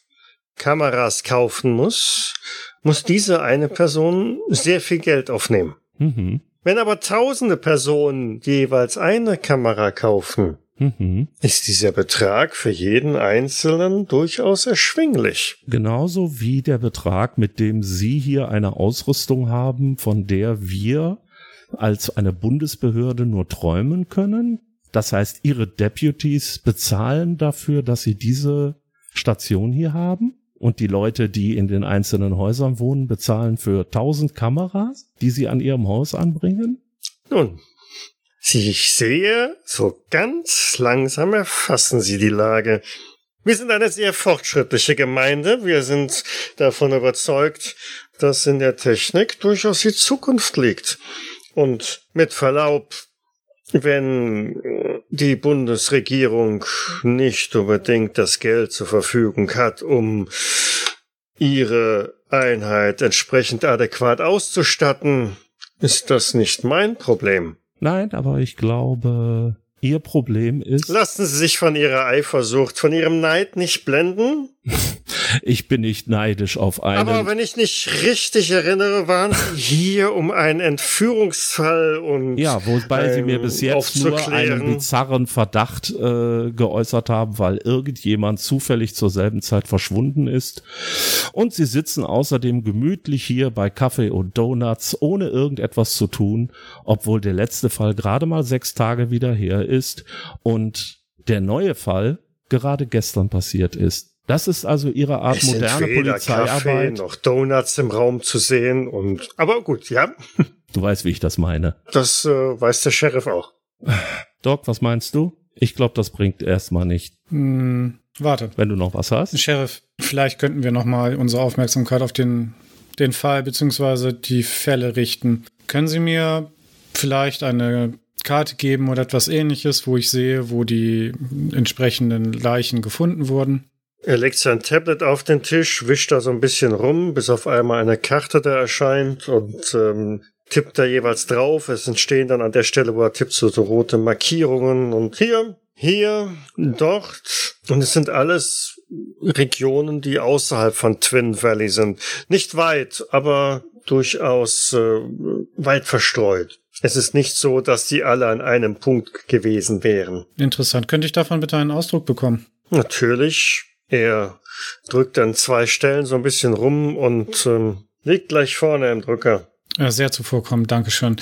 Speaker 1: Kameras kaufen muss, muss diese eine Person sehr viel Geld aufnehmen.
Speaker 3: Mhm.
Speaker 1: Wenn aber tausende Personen jeweils eine Kamera kaufen,
Speaker 3: Mhm.
Speaker 1: ist dieser Betrag für jeden Einzelnen durchaus erschwinglich.
Speaker 3: Genauso wie der Betrag, mit dem Sie hier eine Ausrüstung haben, von der wir als eine Bundesbehörde nur träumen können. Das heißt, Ihre Deputies bezahlen dafür, dass Sie diese Station hier haben. Und die Leute, die in den einzelnen Häusern wohnen, bezahlen für 1000 Kameras, die sie an ihrem Haus anbringen.
Speaker 1: Nun, ich sehe, so ganz langsam erfassen Sie die Lage. Wir sind eine sehr fortschrittliche Gemeinde. Wir sind davon überzeugt, dass in der Technik durchaus die Zukunft liegt. Und mit Verlaub, wenn die Bundesregierung nicht unbedingt das Geld zur Verfügung hat, um ihre Einheit entsprechend adäquat auszustatten, ist das nicht mein Problem.
Speaker 3: Nein, aber ich glaube, Ihr Problem ist,
Speaker 1: Lassen Sie sich von Ihrer Eifersucht, von Ihrem Neid nicht blenden.
Speaker 3: Ich bin nicht neidisch auf einen.
Speaker 1: Aber wenn ich nicht richtig erinnere, waren Sie hier, um einen Entführungsfall und
Speaker 3: Ja, wobei sie mir
Speaker 1: ähm,
Speaker 3: bis jetzt nur einen bizarren Verdacht äh, geäußert haben, weil irgendjemand zufällig zur selben Zeit verschwunden ist. Und sie sitzen außerdem gemütlich hier bei Kaffee und Donuts, ohne irgendetwas zu tun, obwohl der letzte Fall gerade mal sechs Tage wieder her ist und der neue Fall gerade gestern passiert ist. Das ist also ihre Art
Speaker 1: es sind
Speaker 3: moderne
Speaker 1: Kaffee
Speaker 3: Polizeiarbeit.
Speaker 1: noch Donuts im Raum zu sehen und aber gut, ja,
Speaker 3: Du weißt, wie ich das meine.
Speaker 1: das äh, weiß der Sheriff auch.
Speaker 3: Doc, was meinst du? Ich glaube, das bringt erstmal nicht.
Speaker 2: Hm, warte.
Speaker 3: Wenn du noch was hast.
Speaker 2: Sheriff, vielleicht könnten wir noch mal unsere Aufmerksamkeit auf den, den Fall beziehungsweise die Fälle richten. Können Sie mir vielleicht eine Karte geben oder etwas ähnliches, wo ich sehe, wo die entsprechenden Leichen gefunden wurden?
Speaker 1: Er legt sein Tablet auf den Tisch, wischt da so ein bisschen rum, bis auf einmal eine Karte da erscheint und ähm, tippt da jeweils drauf. Es entstehen dann an der Stelle, wo er tippt, so, so rote Markierungen und hier, hier, dort. Und es sind alles Regionen, die außerhalb von Twin Valley sind. Nicht weit, aber durchaus äh, weit verstreut. Es ist nicht so, dass die alle an einem Punkt gewesen wären.
Speaker 2: Interessant. Könnte ich davon bitte einen Ausdruck bekommen?
Speaker 1: Natürlich. Er drückt an zwei Stellen so ein bisschen rum und ähm, liegt gleich vorne im Drücker.
Speaker 2: Ja, sehr zuvorkommend, Dankeschön.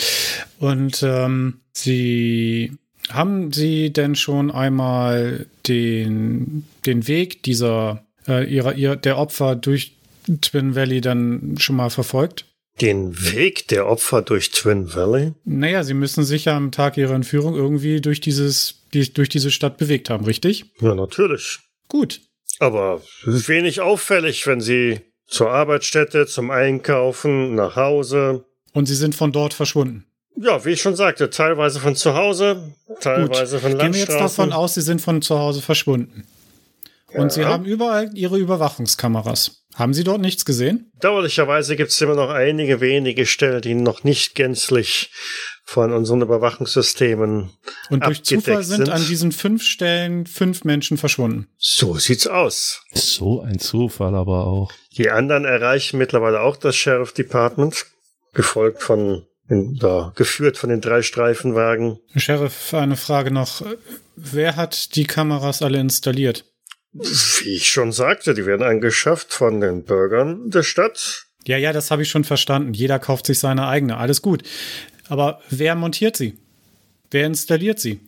Speaker 2: Und ähm, Sie haben Sie denn schon einmal den, den Weg dieser äh, ihrer, ihr, der Opfer durch Twin Valley dann schon mal verfolgt?
Speaker 1: Den Weg der Opfer durch Twin Valley?
Speaker 2: Naja, Sie müssen sich ja am Tag Ihrer Entführung irgendwie durch dieses, die, durch diese Stadt bewegt haben, richtig?
Speaker 1: Ja, natürlich.
Speaker 2: Gut.
Speaker 1: Aber wenig auffällig, wenn Sie zur Arbeitsstätte, zum Einkaufen, nach Hause.
Speaker 2: Und Sie sind von dort verschwunden.
Speaker 1: Ja, wie ich schon sagte, teilweise von zu Hause, teilweise von
Speaker 2: Gehen wir jetzt
Speaker 1: Landstraßen.
Speaker 2: davon aus, Sie sind von zu Hause verschwunden. Und Sie
Speaker 1: Ja.
Speaker 2: haben überall Ihre Überwachungskameras. Haben Sie dort nichts gesehen?
Speaker 1: Dauerlicherweise gibt es immer noch einige wenige Stellen, die noch nicht gänzlich von unseren Überwachungssystemen.
Speaker 2: Und durch Zufall sind,
Speaker 1: sind
Speaker 2: an diesen fünf Stellen fünf Menschen verschwunden.
Speaker 1: So sieht's aus.
Speaker 3: So ein Zufall aber auch.
Speaker 1: Die anderen erreichen mittlerweile auch das Sheriff Department, gefolgt von, da, geführt von den drei Streifenwagen.
Speaker 2: Sheriff, eine Frage noch. Wer hat die Kameras alle installiert?
Speaker 1: Wie ich schon sagte, die werden angeschafft von den Bürgern der Stadt.
Speaker 2: Ja, ja, das habe ich schon verstanden. Jeder kauft sich seine eigene. Alles gut. Aber wer montiert sie? Wer installiert sie?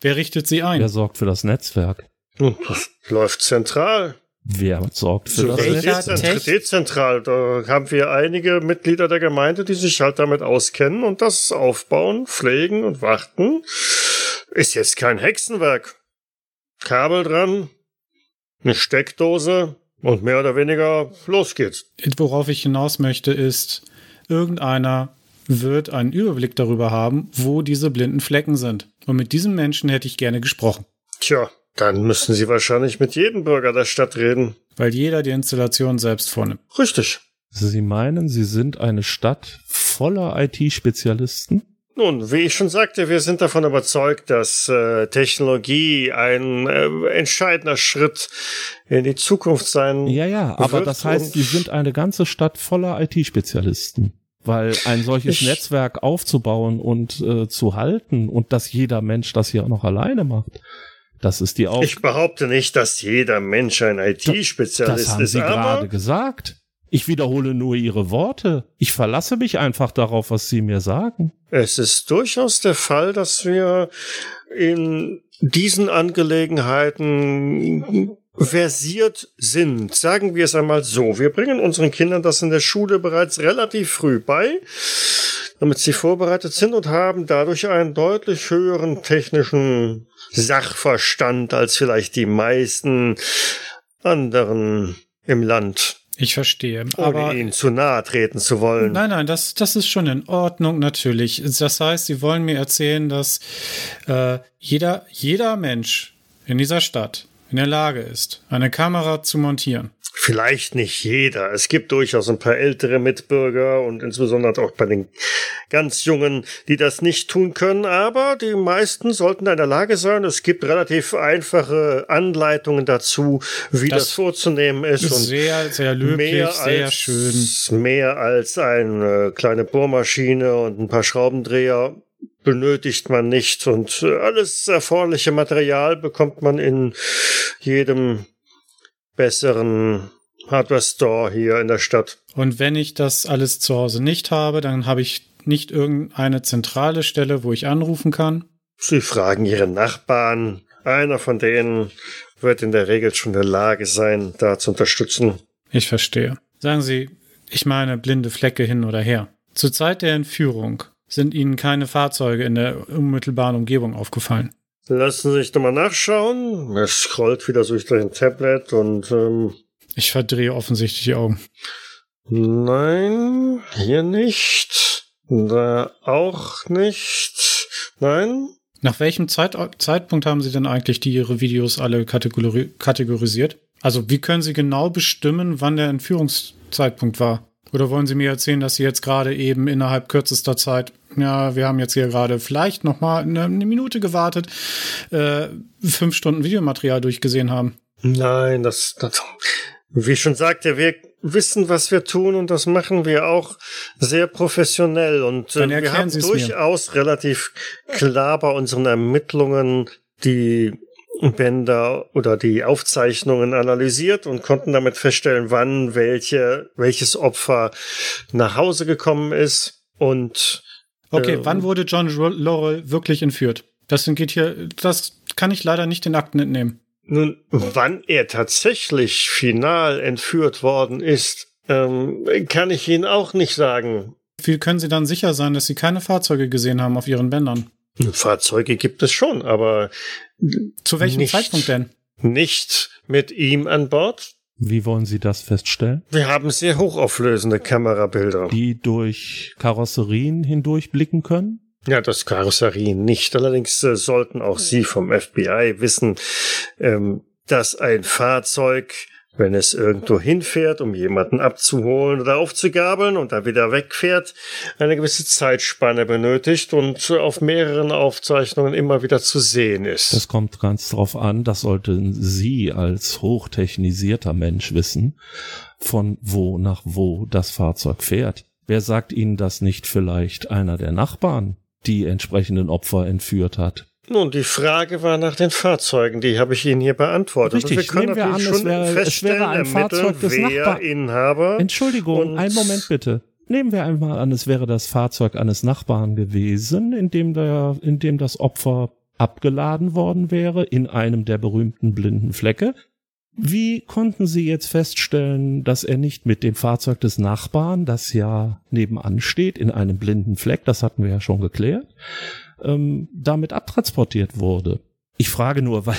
Speaker 2: Wer richtet sie ein?
Speaker 3: Wer sorgt für das Netzwerk?
Speaker 1: Hm, Das läuft zentral.
Speaker 3: Wer sorgt für
Speaker 1: So
Speaker 3: das Netzwerk?
Speaker 1: Dezentral. Da haben wir einige Mitglieder der Gemeinde, die sich halt damit auskennen und das aufbauen, pflegen und warten. Ist jetzt kein Hexenwerk. Kabel dran, eine Steckdose und mehr oder weniger los geht's.
Speaker 2: Worauf ich hinaus möchte, ist, irgendeiner wird einen Überblick darüber haben, wo diese blinden Flecken sind. Und mit diesem Menschen hätte ich gerne gesprochen,
Speaker 1: Tja, dann müssen Sie wahrscheinlich mit jedem Bürger der Stadt reden.
Speaker 2: weil jeder die Installation selbst vornimmt.
Speaker 1: Richtig.
Speaker 3: Sie meinen, Sie sind eine Stadt voller IT-Spezialisten?
Speaker 1: Nun, wie ich schon sagte, wir sind davon überzeugt, dass äh, Technologie ein äh, entscheidender Schritt in die Zukunft sein
Speaker 3: Ja, ja, aber
Speaker 1: wird
Speaker 3: das heißt, Sie sind eine ganze Stadt voller IT-Spezialisten. Weil ein solches
Speaker 1: Ich-
Speaker 3: Netzwerk aufzubauen und äh, zu halten und dass jeder Mensch das hier auch noch alleine macht, das ist die Aufgabe.
Speaker 1: Ich behaupte nicht, dass jeder Mensch ein
Speaker 3: Das
Speaker 1: IT-Spezialist
Speaker 3: haben
Speaker 1: ist,
Speaker 3: Sie gerade gesagt. Ich wiederhole nur Ihre Worte. Ich verlasse mich einfach darauf, was Sie mir sagen.
Speaker 1: es ist durchaus der Fall, dass wir in diesen Angelegenheiten versiert sind. Sagen wir es einmal so. Wir bringen unseren Kindern das in der Schule bereits relativ früh bei, damit sie vorbereitet sind und haben dadurch einen deutlich höheren technischen Sachverstand als vielleicht die meisten anderen im Land,
Speaker 2: Ich verstehe.
Speaker 1: ohne
Speaker 2: aber
Speaker 1: ihnen zu nahe treten zu wollen.
Speaker 2: Nein, nein, das, das ist schon in Ordnung, natürlich. Das heißt, Sie wollen mir erzählen, dass äh, jeder, jeder Mensch in dieser Stadt in der Lage ist, eine Kamera zu montieren.
Speaker 1: Vielleicht nicht jeder. Es gibt durchaus ein paar ältere Mitbürger und insbesondere auch bei den ganz Jungen, die das nicht tun können. Aber die meisten sollten in der Lage sein. Es gibt relativ einfache Anleitungen dazu, wie das,
Speaker 2: Das
Speaker 1: vorzunehmen ist. Und
Speaker 2: Sehr, sehr löblich,
Speaker 1: mehr
Speaker 2: sehr
Speaker 1: als,
Speaker 2: schön.
Speaker 1: Mehr als eine kleine Bohrmaschine und ein paar Schraubendreher benötigt man nicht. Und äh, alles erforderliche Material bekommt man in jedem besseren Hardware-Store hier in der Stadt.
Speaker 2: Und wenn ich das alles zu Hause nicht habe, dann habe ich nicht irgendeine zentrale Stelle, wo ich anrufen kann.
Speaker 1: Sie fragen ihre Nachbarn. Einer von denen wird in der Regel schon in der Lage sein, da zu unterstützen.
Speaker 2: Ich verstehe. Sagen Sie, ich meine blinde Flecke hin oder her. Zur Zeit der Entführung sind Ihnen keine Fahrzeuge in der unmittelbaren Umgebung aufgefallen.
Speaker 1: Lassen Sie sich doch mal nachschauen. Er scrollt wieder durch sein Tablet und ähm,
Speaker 2: Ich verdrehe offensichtlich die Augen.
Speaker 1: Nein, hier nicht. Da auch nicht. Nein.
Speaker 2: Nach welchem Zeit Zeitpunkt haben Sie denn eigentlich die Ihre Videos alle kategori kategorisiert? Also wie können Sie genau bestimmen, wann der Entführungszeitpunkt war? Oder wollen Sie mir erzählen, dass Sie jetzt gerade eben innerhalb kürzester Zeit, ja, wir haben jetzt hier gerade vielleicht noch mal eine, Minute gewartet, äh, fünf Stunden Videomaterial durchgesehen haben?
Speaker 1: Nein, das, das, wie schon sagte, wir wissen, was wir tun und das machen wir auch sehr professionell und äh, wir haben
Speaker 2: Sie es mir.
Speaker 1: durchaus relativ klar bei unseren Ermittlungen die Bänder oder die Aufzeichnungen analysiert und konnten damit feststellen, wann welche, welches Opfer nach Hause gekommen ist und
Speaker 2: Okay,
Speaker 1: Ähm.
Speaker 2: wann wurde John Laurel wirklich entführt? Das geht hier, das kann ich leider nicht den Akten entnehmen.
Speaker 1: Nun, wann er tatsächlich final entführt worden ist, ähm, kann ich Ihnen auch nicht sagen.
Speaker 2: Wie können Sie dann sicher sein, dass Sie keine Fahrzeuge gesehen haben auf Ihren Bändern?
Speaker 1: Fahrzeuge gibt es schon, aber
Speaker 2: Zu welchem
Speaker 1: Nicht.
Speaker 2: Zeitpunkt denn?
Speaker 1: nicht mit ihm an Bord.
Speaker 3: Wie wollen Sie das feststellen?
Speaker 1: Wir haben sehr hochauflösende Kamerabilder.
Speaker 3: Die durch Karosserien hindurchblicken können?
Speaker 1: Ja, das Karosserie nicht. Allerdings äh, sollten auch Sie vom FBI wissen, ähm, dass ein Fahrzeug wenn es irgendwo hinfährt, um jemanden abzuholen oder aufzugabeln und dann wieder wegfährt, eine gewisse Zeitspanne benötigt und auf mehreren Aufzeichnungen immer wieder zu sehen ist.
Speaker 3: Das kommt ganz drauf an, das sollten Sie als hochtechnisierter Mensch wissen, von wo nach wo das Fahrzeug fährt. Wer sagt Ihnen das nicht vielleicht einer der Nachbarn, die entsprechenden Opfer entführt hat?
Speaker 1: Nun, die Frage war nach den Fahrzeugen, die habe ich Ihnen hier beantwortet.
Speaker 3: Richtig,
Speaker 1: und wir können
Speaker 3: nehmen wir
Speaker 1: natürlich
Speaker 3: an, es
Speaker 1: schon
Speaker 3: wäre, es
Speaker 1: feststellen,
Speaker 3: wäre ein Fahrzeug des Nachbarn. Entschuldigung, einen Moment bitte. Nehmen wir einmal an, es wäre das Fahrzeug eines Nachbarn gewesen, in dem, der, in dem das Opfer abgeladen worden wäre, in einem der berühmten blinden Flecke. Wie konnten Sie jetzt feststellen, dass er nicht mit dem Fahrzeug des Nachbarn, das ja nebenan steht, in einem blinden Fleck, das hatten wir ja schon geklärt, ähm, damit abtransportiert wurde? Ich frage nur, weil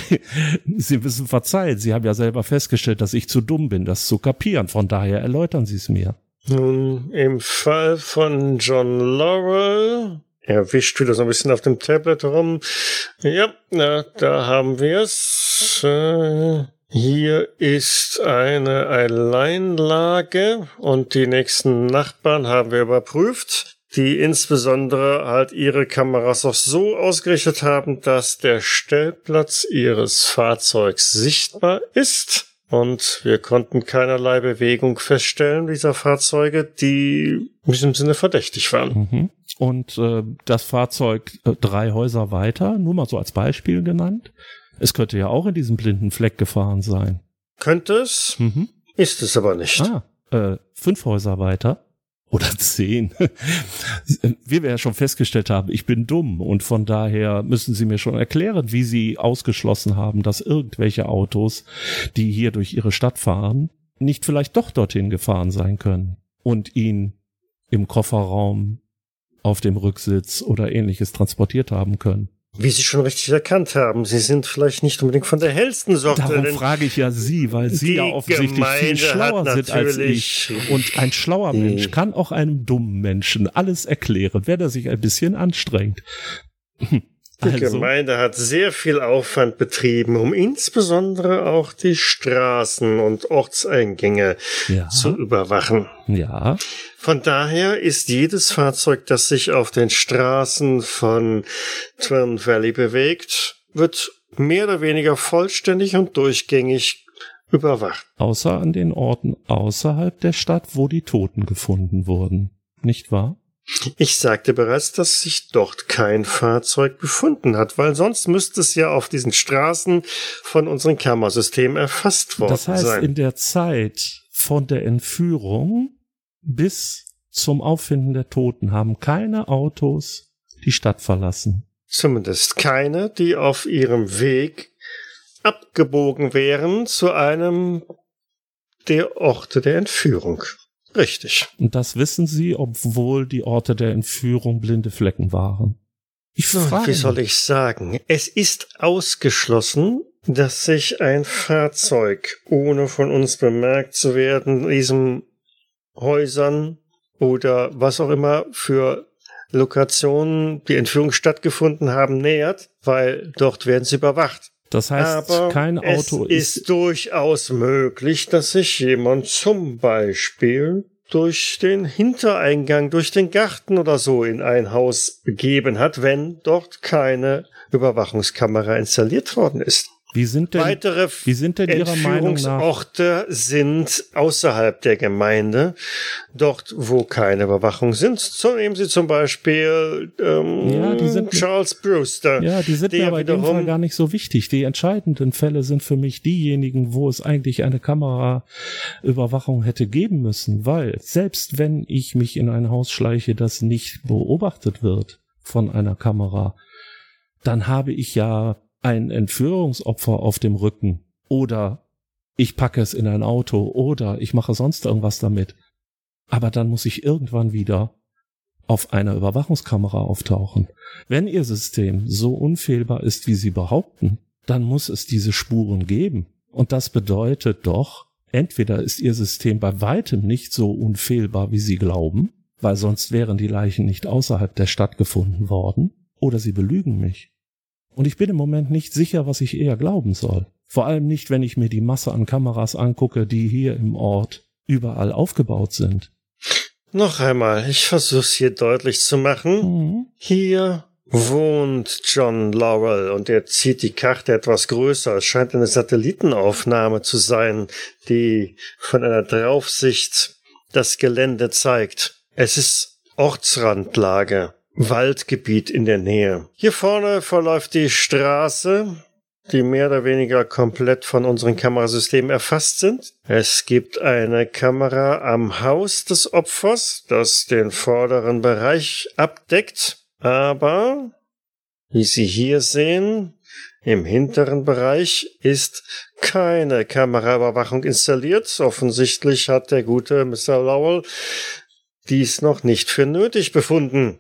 Speaker 3: Sie müssen verzeihen, Sie haben ja selber festgestellt, dass ich zu dumm bin, das zu kapieren. Von daher erläutern Sie es mir.
Speaker 1: Nun, im Fall von John Laurel, er wischt wieder so ein bisschen auf dem Tablet rum. Ja, na, da haben wir es. Äh, hier ist eine Alleinlage und die nächsten Nachbarn haben wir überprüft, die insbesondere halt ihre Kameras auch so ausgerichtet haben, dass der Stellplatz ihres Fahrzeugs sichtbar ist. Und wir konnten keinerlei Bewegung feststellen dieser Fahrzeuge, die in diesem Sinne verdächtig waren.
Speaker 3: Mhm. Und äh, das Fahrzeug äh, drei Häuser weiter, nur mal so als Beispiel genannt. Es könnte ja auch in diesem blinden Fleck gefahren sein.
Speaker 1: Könnte es,
Speaker 3: Mhm.
Speaker 1: ist es aber nicht.
Speaker 3: Ah, äh, fünf Häuser weiter. Oder zehn. Wie wir ja schon festgestellt haben, ich bin dumm und von daher müssen Sie mir schon erklären, wie Sie ausgeschlossen haben, dass irgendwelche Autos, die hier durch Ihre Stadt fahren, nicht vielleicht doch dorthin gefahren sein können und ihn im Kofferraum, auf dem Rücksitz oder ähnliches transportiert haben können.
Speaker 1: Wie Sie schon richtig erkannt haben, Sie sind vielleicht nicht unbedingt von der hellsten Sorte.
Speaker 3: Darum frage ich ja Sie, weil Sie ja offensichtlich
Speaker 1: Gemeinde
Speaker 3: viel schlauer sind als ich. Und ein schlauer Mensch kann auch einem dummen Menschen alles erklären, wenn er sich ein bisschen anstrengt.
Speaker 1: Die
Speaker 3: Also,
Speaker 1: Gemeinde hat sehr viel Aufwand betrieben, um insbesondere auch die Straßen und Ortseingänge
Speaker 3: ja,
Speaker 1: zu überwachen.
Speaker 3: ja,
Speaker 1: Von daher ist jedes Fahrzeug, das sich auf den Straßen von Twin Valley bewegt, wird mehr oder weniger vollständig und durchgängig überwacht.
Speaker 3: außer an den Orten außerhalb der Stadt, wo die Toten gefunden wurden. Nicht wahr?
Speaker 1: Ich sagte bereits, dass sich dort kein Fahrzeug befunden hat, weil sonst müsste es ja auf diesen Straßen von unserem Kammersystem erfasst worden
Speaker 3: Das heißt,
Speaker 1: sein.
Speaker 3: in der Zeit von der Entführung bis zum Auffinden der Toten haben keine Autos die Stadt verlassen.
Speaker 1: Zumindest keine, die auf ihrem Weg abgebogen wären zu einem der Orte der Entführung. Richtig.
Speaker 3: Und das wissen sie, obwohl die Orte der Entführung blinde Flecken waren. Ich frage
Speaker 1: Wie soll ich sagen? Es ist ausgeschlossen, dass sich ein Fahrzeug, ohne von uns bemerkt zu werden, diesen Häusern oder was auch immer für Lokationen die Entführung stattgefunden haben, nähert, weil dort werden sie überwacht.
Speaker 3: Das heißt,
Speaker 1: Aber
Speaker 3: kein Auto
Speaker 1: es ist durchaus möglich, dass sich jemand zum Beispiel durch den Hintereingang, durch den Garten oder so in ein Haus begeben hat, wenn dort keine Überwachungskamera installiert worden ist.
Speaker 3: Wie sind denn,
Speaker 1: Weitere
Speaker 3: wie sind denn Ihrer Meinung nach,
Speaker 1: Entführungsorte sind außerhalb der Gemeinde, dort wo keine Überwachung sind. So nehmen Sie zum Beispiel ähm,
Speaker 3: Ja, die sind-
Speaker 1: Charles Brewster.
Speaker 3: ja, die sind mir in dem Fall gar nicht so wichtig. Die entscheidenden Fälle sind für mich diejenigen, wo es eigentlich eine Kameraüberwachung hätte geben müssen, weil selbst wenn ich mich in ein Haus schleiche, das nicht beobachtet wird von einer Kamera, dann habe ich ja ein Entführungsopfer auf dem Rücken oder ich packe es in ein Auto oder ich mache sonst irgendwas damit. Aber dann muss ich irgendwann wieder auf einer Überwachungskamera auftauchen. Wenn Ihr System so unfehlbar ist, wie Sie behaupten, dann muss es diese Spuren geben. Und das bedeutet doch, entweder ist Ihr System bei weitem nicht so unfehlbar, wie Sie glauben, weil sonst wären die Leichen nicht außerhalb der Stadt gefunden worden, oder Sie belügen mich. Und ich bin im Moment nicht sicher, was ich eher glauben soll. Vor allem nicht, wenn ich mir die Masse an Kameras angucke, die hier im Ort überall aufgebaut sind.
Speaker 1: Noch einmal, ich versuch's hier deutlich zu machen.
Speaker 3: Mhm.
Speaker 1: Hier wohnt John Laurel und er zieht die Karte etwas größer. Es scheint eine Satellitenaufnahme zu sein, die von einer Draufsicht das Gelände zeigt. Es ist Ortsrandlage, Waldgebiet in der Nähe. Hier vorne verläuft die Straße, die mehr oder weniger komplett von unseren Kamerasystemen erfasst sind. Es gibt eine Kamera am Haus des Opfers, das den vorderen Bereich abdeckt. Aber, wie Sie hier sehen, im hinteren Bereich ist keine Kameraüberwachung installiert. Offensichtlich hat der gute Mr. Lowell dies noch nicht für nötig befunden.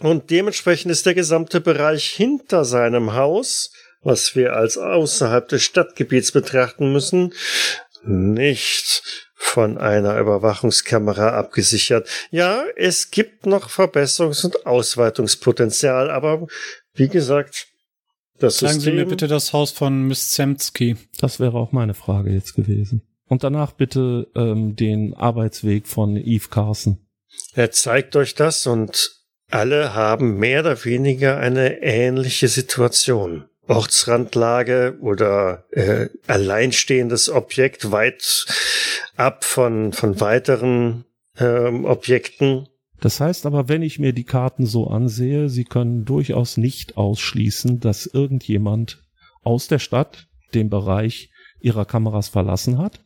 Speaker 1: Und dementsprechend ist der gesamte Bereich hinter seinem Haus, was wir als außerhalb des Stadtgebiets betrachten müssen, nicht von einer Überwachungskamera abgesichert. Ja, es gibt noch Verbesserungs- und Ausweitungspotenzial, aber wie gesagt, das
Speaker 2: Sagen
Speaker 1: System
Speaker 2: Sie mir bitte das Haus von Miss Zemsky.
Speaker 3: Das wäre auch meine Frage jetzt gewesen. Und danach bitte ähm, den Arbeitsweg von Eve Carson.
Speaker 1: Er zeigt euch das und alle haben mehr oder weniger eine ähnliche Situation. Ortsrandlage oder äh, alleinstehendes Objekt weit ab von, von weiteren ähm, Objekten.
Speaker 3: Das heißt aber, wenn ich mir die Karten so ansehe, sie können durchaus nicht ausschließen, dass irgendjemand aus der Stadt den Bereich ihrer Kameras verlassen hat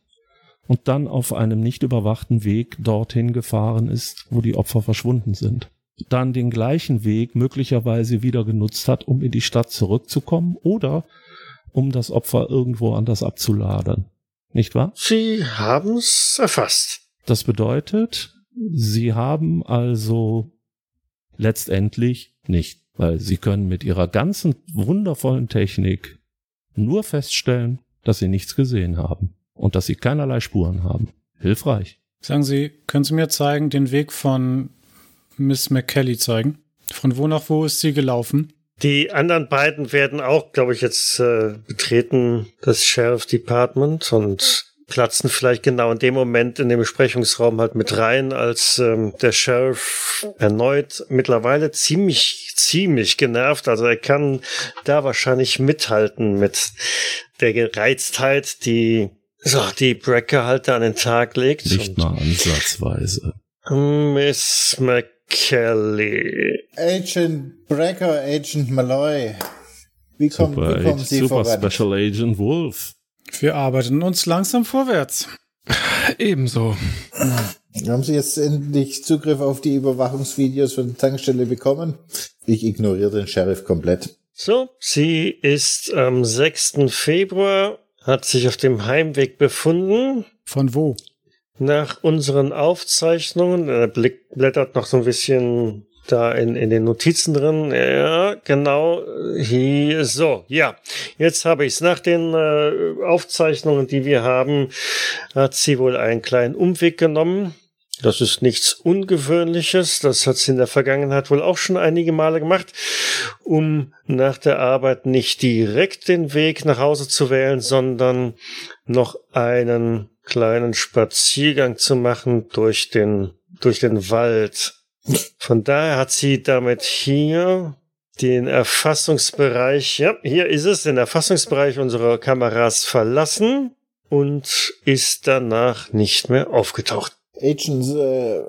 Speaker 3: und dann auf einem nicht überwachten Weg dorthin gefahren ist, wo die Opfer verschwunden sind. Dann den gleichen Weg möglicherweise wieder genutzt hat, um in die Stadt zurückzukommen oder um das Opfer irgendwo anders abzuladen. Nicht wahr?
Speaker 1: Sie haben's erfasst.
Speaker 3: Das bedeutet, sie haben also letztendlich nicht, weil sie können mit ihrer ganzen wundervollen Technik nur feststellen, dass sie nichts gesehen haben und dass sie keinerlei Spuren haben. Hilfreich.
Speaker 2: Sagen Sie, können Sie mir zeigen, den Weg von Miss McKelly zeigen? Von wo nach wo ist sie gelaufen?
Speaker 1: Die anderen beiden werden auch, glaube ich, jetzt äh, betreten das Sheriff Department und platzen vielleicht genau in dem Moment in den Besprechungsraum halt mit rein, als ähm, der Sheriff erneut mittlerweile ziemlich, ziemlich genervt. Also er kann da wahrscheinlich mithalten mit der Gereiztheit, die so, die Brecker halt da an den Tag legt.
Speaker 3: Nicht mal ansatzweise.
Speaker 1: Miss McKelly.
Speaker 5: Agent Brecker, Agent Malloy. Wie, kommen,
Speaker 3: Super,
Speaker 5: wie kommen Sie
Speaker 3: Super
Speaker 5: voran?
Speaker 3: Special Agent Wolf.
Speaker 2: Wir arbeiten uns langsam vorwärts.
Speaker 4: Ebenso.
Speaker 5: Haben Sie jetzt endlich Zugriff auf die Überwachungsvideos von der Tankstelle bekommen? Ich ignoriere den Sheriff komplett.
Speaker 1: So, sie ist am 6. Februar, hat sich auf dem Heimweg befunden.
Speaker 2: Von wo?
Speaker 1: Nach unseren Aufzeichnungen, er blick, blättert noch so ein bisschen da in, in den Notizen drin. Ja, genau. Hier, so, ja. Jetzt habe ich es. Nach den äh, Aufzeichnungen, die wir haben, hat sie wohl einen kleinen Umweg genommen. Das ist nichts Ungewöhnliches. Das hat sie in der Vergangenheit wohl auch schon einige Male gemacht, um nach der Arbeit nicht direkt den Weg nach Hause zu wählen, sondern noch einen kleinen Spaziergang zu machen durch den, durch den Wald. Von daher hat sie damit hier den Erfassungsbereich, ja, hier ist es, den Erfassungsbereich unserer Kameras verlassen und ist danach nicht mehr aufgetaucht.
Speaker 5: Agent, äh,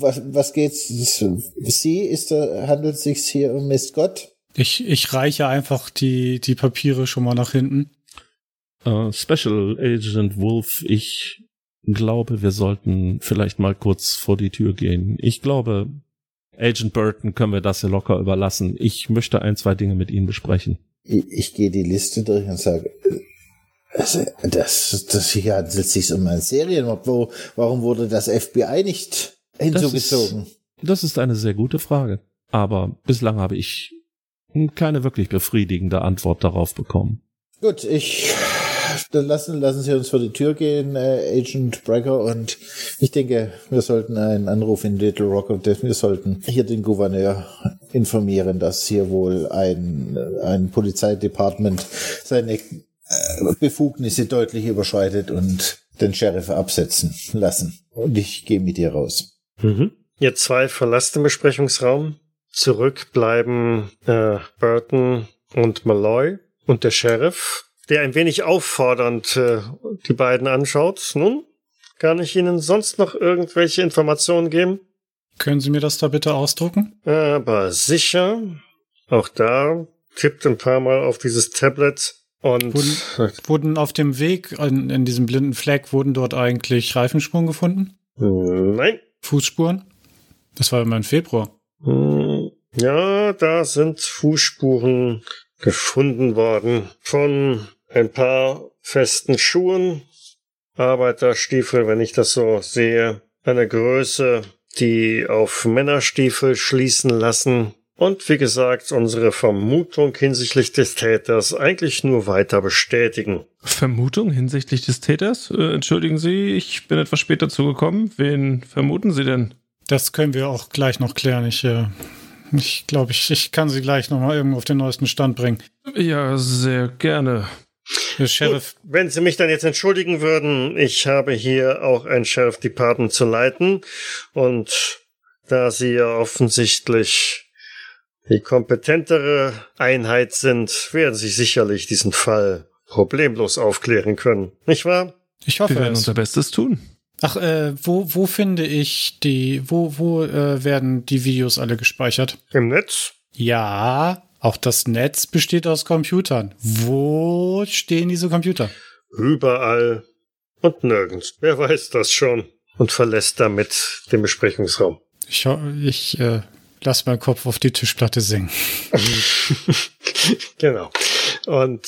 Speaker 5: was, was geht's? Sie ist da, handelt es sich hier um Miss Scott?
Speaker 2: Ich, ich reiche einfach die, die Papiere schon mal nach hinten.
Speaker 3: Äh, Special Agent Wolf, ich glaube, wir sollten vielleicht mal kurz vor die Tür gehen. Ich glaube, Agent Burton können wir das hier locker überlassen. Ich möchte ein, zwei Dinge mit Ihnen besprechen.
Speaker 5: Ich, ich gehe die Liste durch und sage, also, das, das hier handelt sich um einen Serienmord. Wo, warum wurde das FBI nicht hinzugezogen?
Speaker 3: Das ist eine sehr gute Frage. Aber bislang habe ich keine wirklich befriedigende Antwort darauf bekommen.
Speaker 5: Gut, ich dann lassen, lassen Sie uns vor die Tür gehen, äh, Agent Brecker, und ich denke, wir sollten einen Anruf in Little Rock und wir sollten hier den Gouverneur informieren, dass hier wohl ein, ein Polizeidepartement seine Befugnisse deutlich überschreitet und den Sheriff absetzen lassen. Und ich gehe mit dir raus.
Speaker 1: Mhm. Ihr zwei verlasst den Besprechungsraum. Zurück bleiben äh, Burton und Malloy und der Sheriff, der ein wenig auffordernd äh, die beiden anschaut. Nun, kann ich Ihnen sonst noch irgendwelche Informationen geben?
Speaker 2: Können Sie mir das da bitte ausdrucken?
Speaker 1: Aber sicher. Auch da tippt ein paar Mal auf dieses Tablet und
Speaker 2: Wurden, wurden auf dem Weg in, in diesem blinden Fleck, wurden dort eigentlich Reifenspuren gefunden?
Speaker 1: nein.
Speaker 2: Fußspuren? Das war immer im Februar.
Speaker 1: Hm, Ja, da sind Fußspuren gefunden worden von ein paar festen Schuhen, Arbeiterstiefel, wenn ich das so sehe, eine Größe, die auf Männerstiefel schließen lassen. Und wie gesagt, unsere Vermutung hinsichtlich des Täters eigentlich nur weiter bestätigen.
Speaker 4: Vermutung hinsichtlich des Täters? Äh, entschuldigen Sie, ich bin etwas später zugekommen. Wen vermuten Sie denn?
Speaker 2: Das können wir auch gleich noch klären. Ich, äh, ich glaube, ich, ich kann Sie gleich noch mal irgendwo auf den neuesten Stand bringen.
Speaker 4: Ja, sehr gerne.
Speaker 2: Der Sheriff,
Speaker 1: Gut, wenn Sie mich dann jetzt entschuldigen würden, ich habe hier auch ein Sheriff Department zu leiten und da Sie ja offensichtlich die kompetentere Einheit sind, werden Sie sicherlich diesen Fall problemlos aufklären können, nicht wahr?
Speaker 2: ich
Speaker 4: Wir
Speaker 2: hoffe
Speaker 4: werden
Speaker 2: es.
Speaker 4: unser Bestes tun.
Speaker 2: Ach, äh, wo, wo finde ich die, wo, wo äh, werden die Videos alle gespeichert?
Speaker 1: Im Netz?
Speaker 2: Ja, auch das Netz besteht aus Computern. Wo stehen diese Computer?
Speaker 1: Überall und nirgends. Wer weiß das schon? Und verlässt damit den Besprechungsraum.
Speaker 2: Ich, ich äh, lass meinen Kopf auf die Tischplatte sinken.
Speaker 1: genau. Und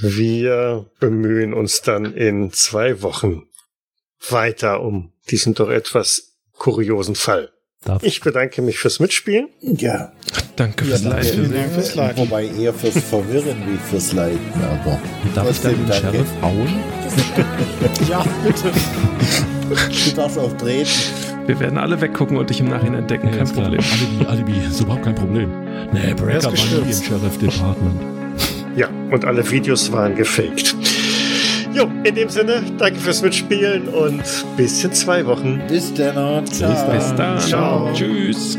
Speaker 1: wir bemühen uns dann in zwei Wochen weiter um diesen doch etwas kuriosen Fall.
Speaker 3: Darf
Speaker 1: Ich bedanke mich fürs Mitspielen.
Speaker 5: Ja.
Speaker 4: Danke fürs
Speaker 5: danke.
Speaker 4: Leiten.
Speaker 2: Vielen Dank fürs Leiten.
Speaker 5: Wobei eher fürs Verwirren wie fürs Leiden, aber
Speaker 3: darf ich dann den
Speaker 5: danke.
Speaker 3: Sheriff hauen?
Speaker 2: Ja, bitte.
Speaker 5: Du darfst auch treten.
Speaker 4: Wir werden alle weggucken und dich im Nachhinein entdecken. Kein
Speaker 3: ist klar.
Speaker 4: Problem.
Speaker 3: Alibi, Alibi, ist überhaupt kein Problem. Nee, Breaker war nie im. Sheriff Department.
Speaker 1: Ja, und alle Videos waren gefaked. Jo, in dem Sinne, danke fürs Mitspielen und bis in zwei Wochen.
Speaker 5: Bis dann. Ciao.
Speaker 4: Bis dann.
Speaker 1: Ciao.
Speaker 4: Tschüss.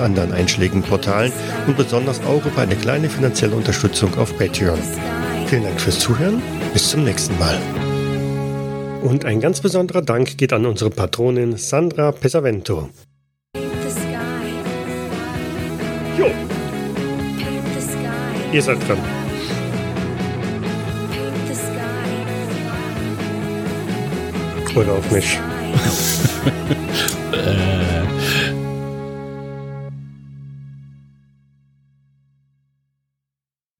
Speaker 1: anderen einschlägigen Portalen und besonders auch über eine kleine finanzielle Unterstützung auf Patreon. Vielen Dank fürs Zuhören, bis zum nächsten Mal. Und ein ganz besonderer Dank geht an unsere Patronin Sandra Pesavento. Jo,
Speaker 6: paint the sky,
Speaker 1: ihr seid dran. Oder auf mich.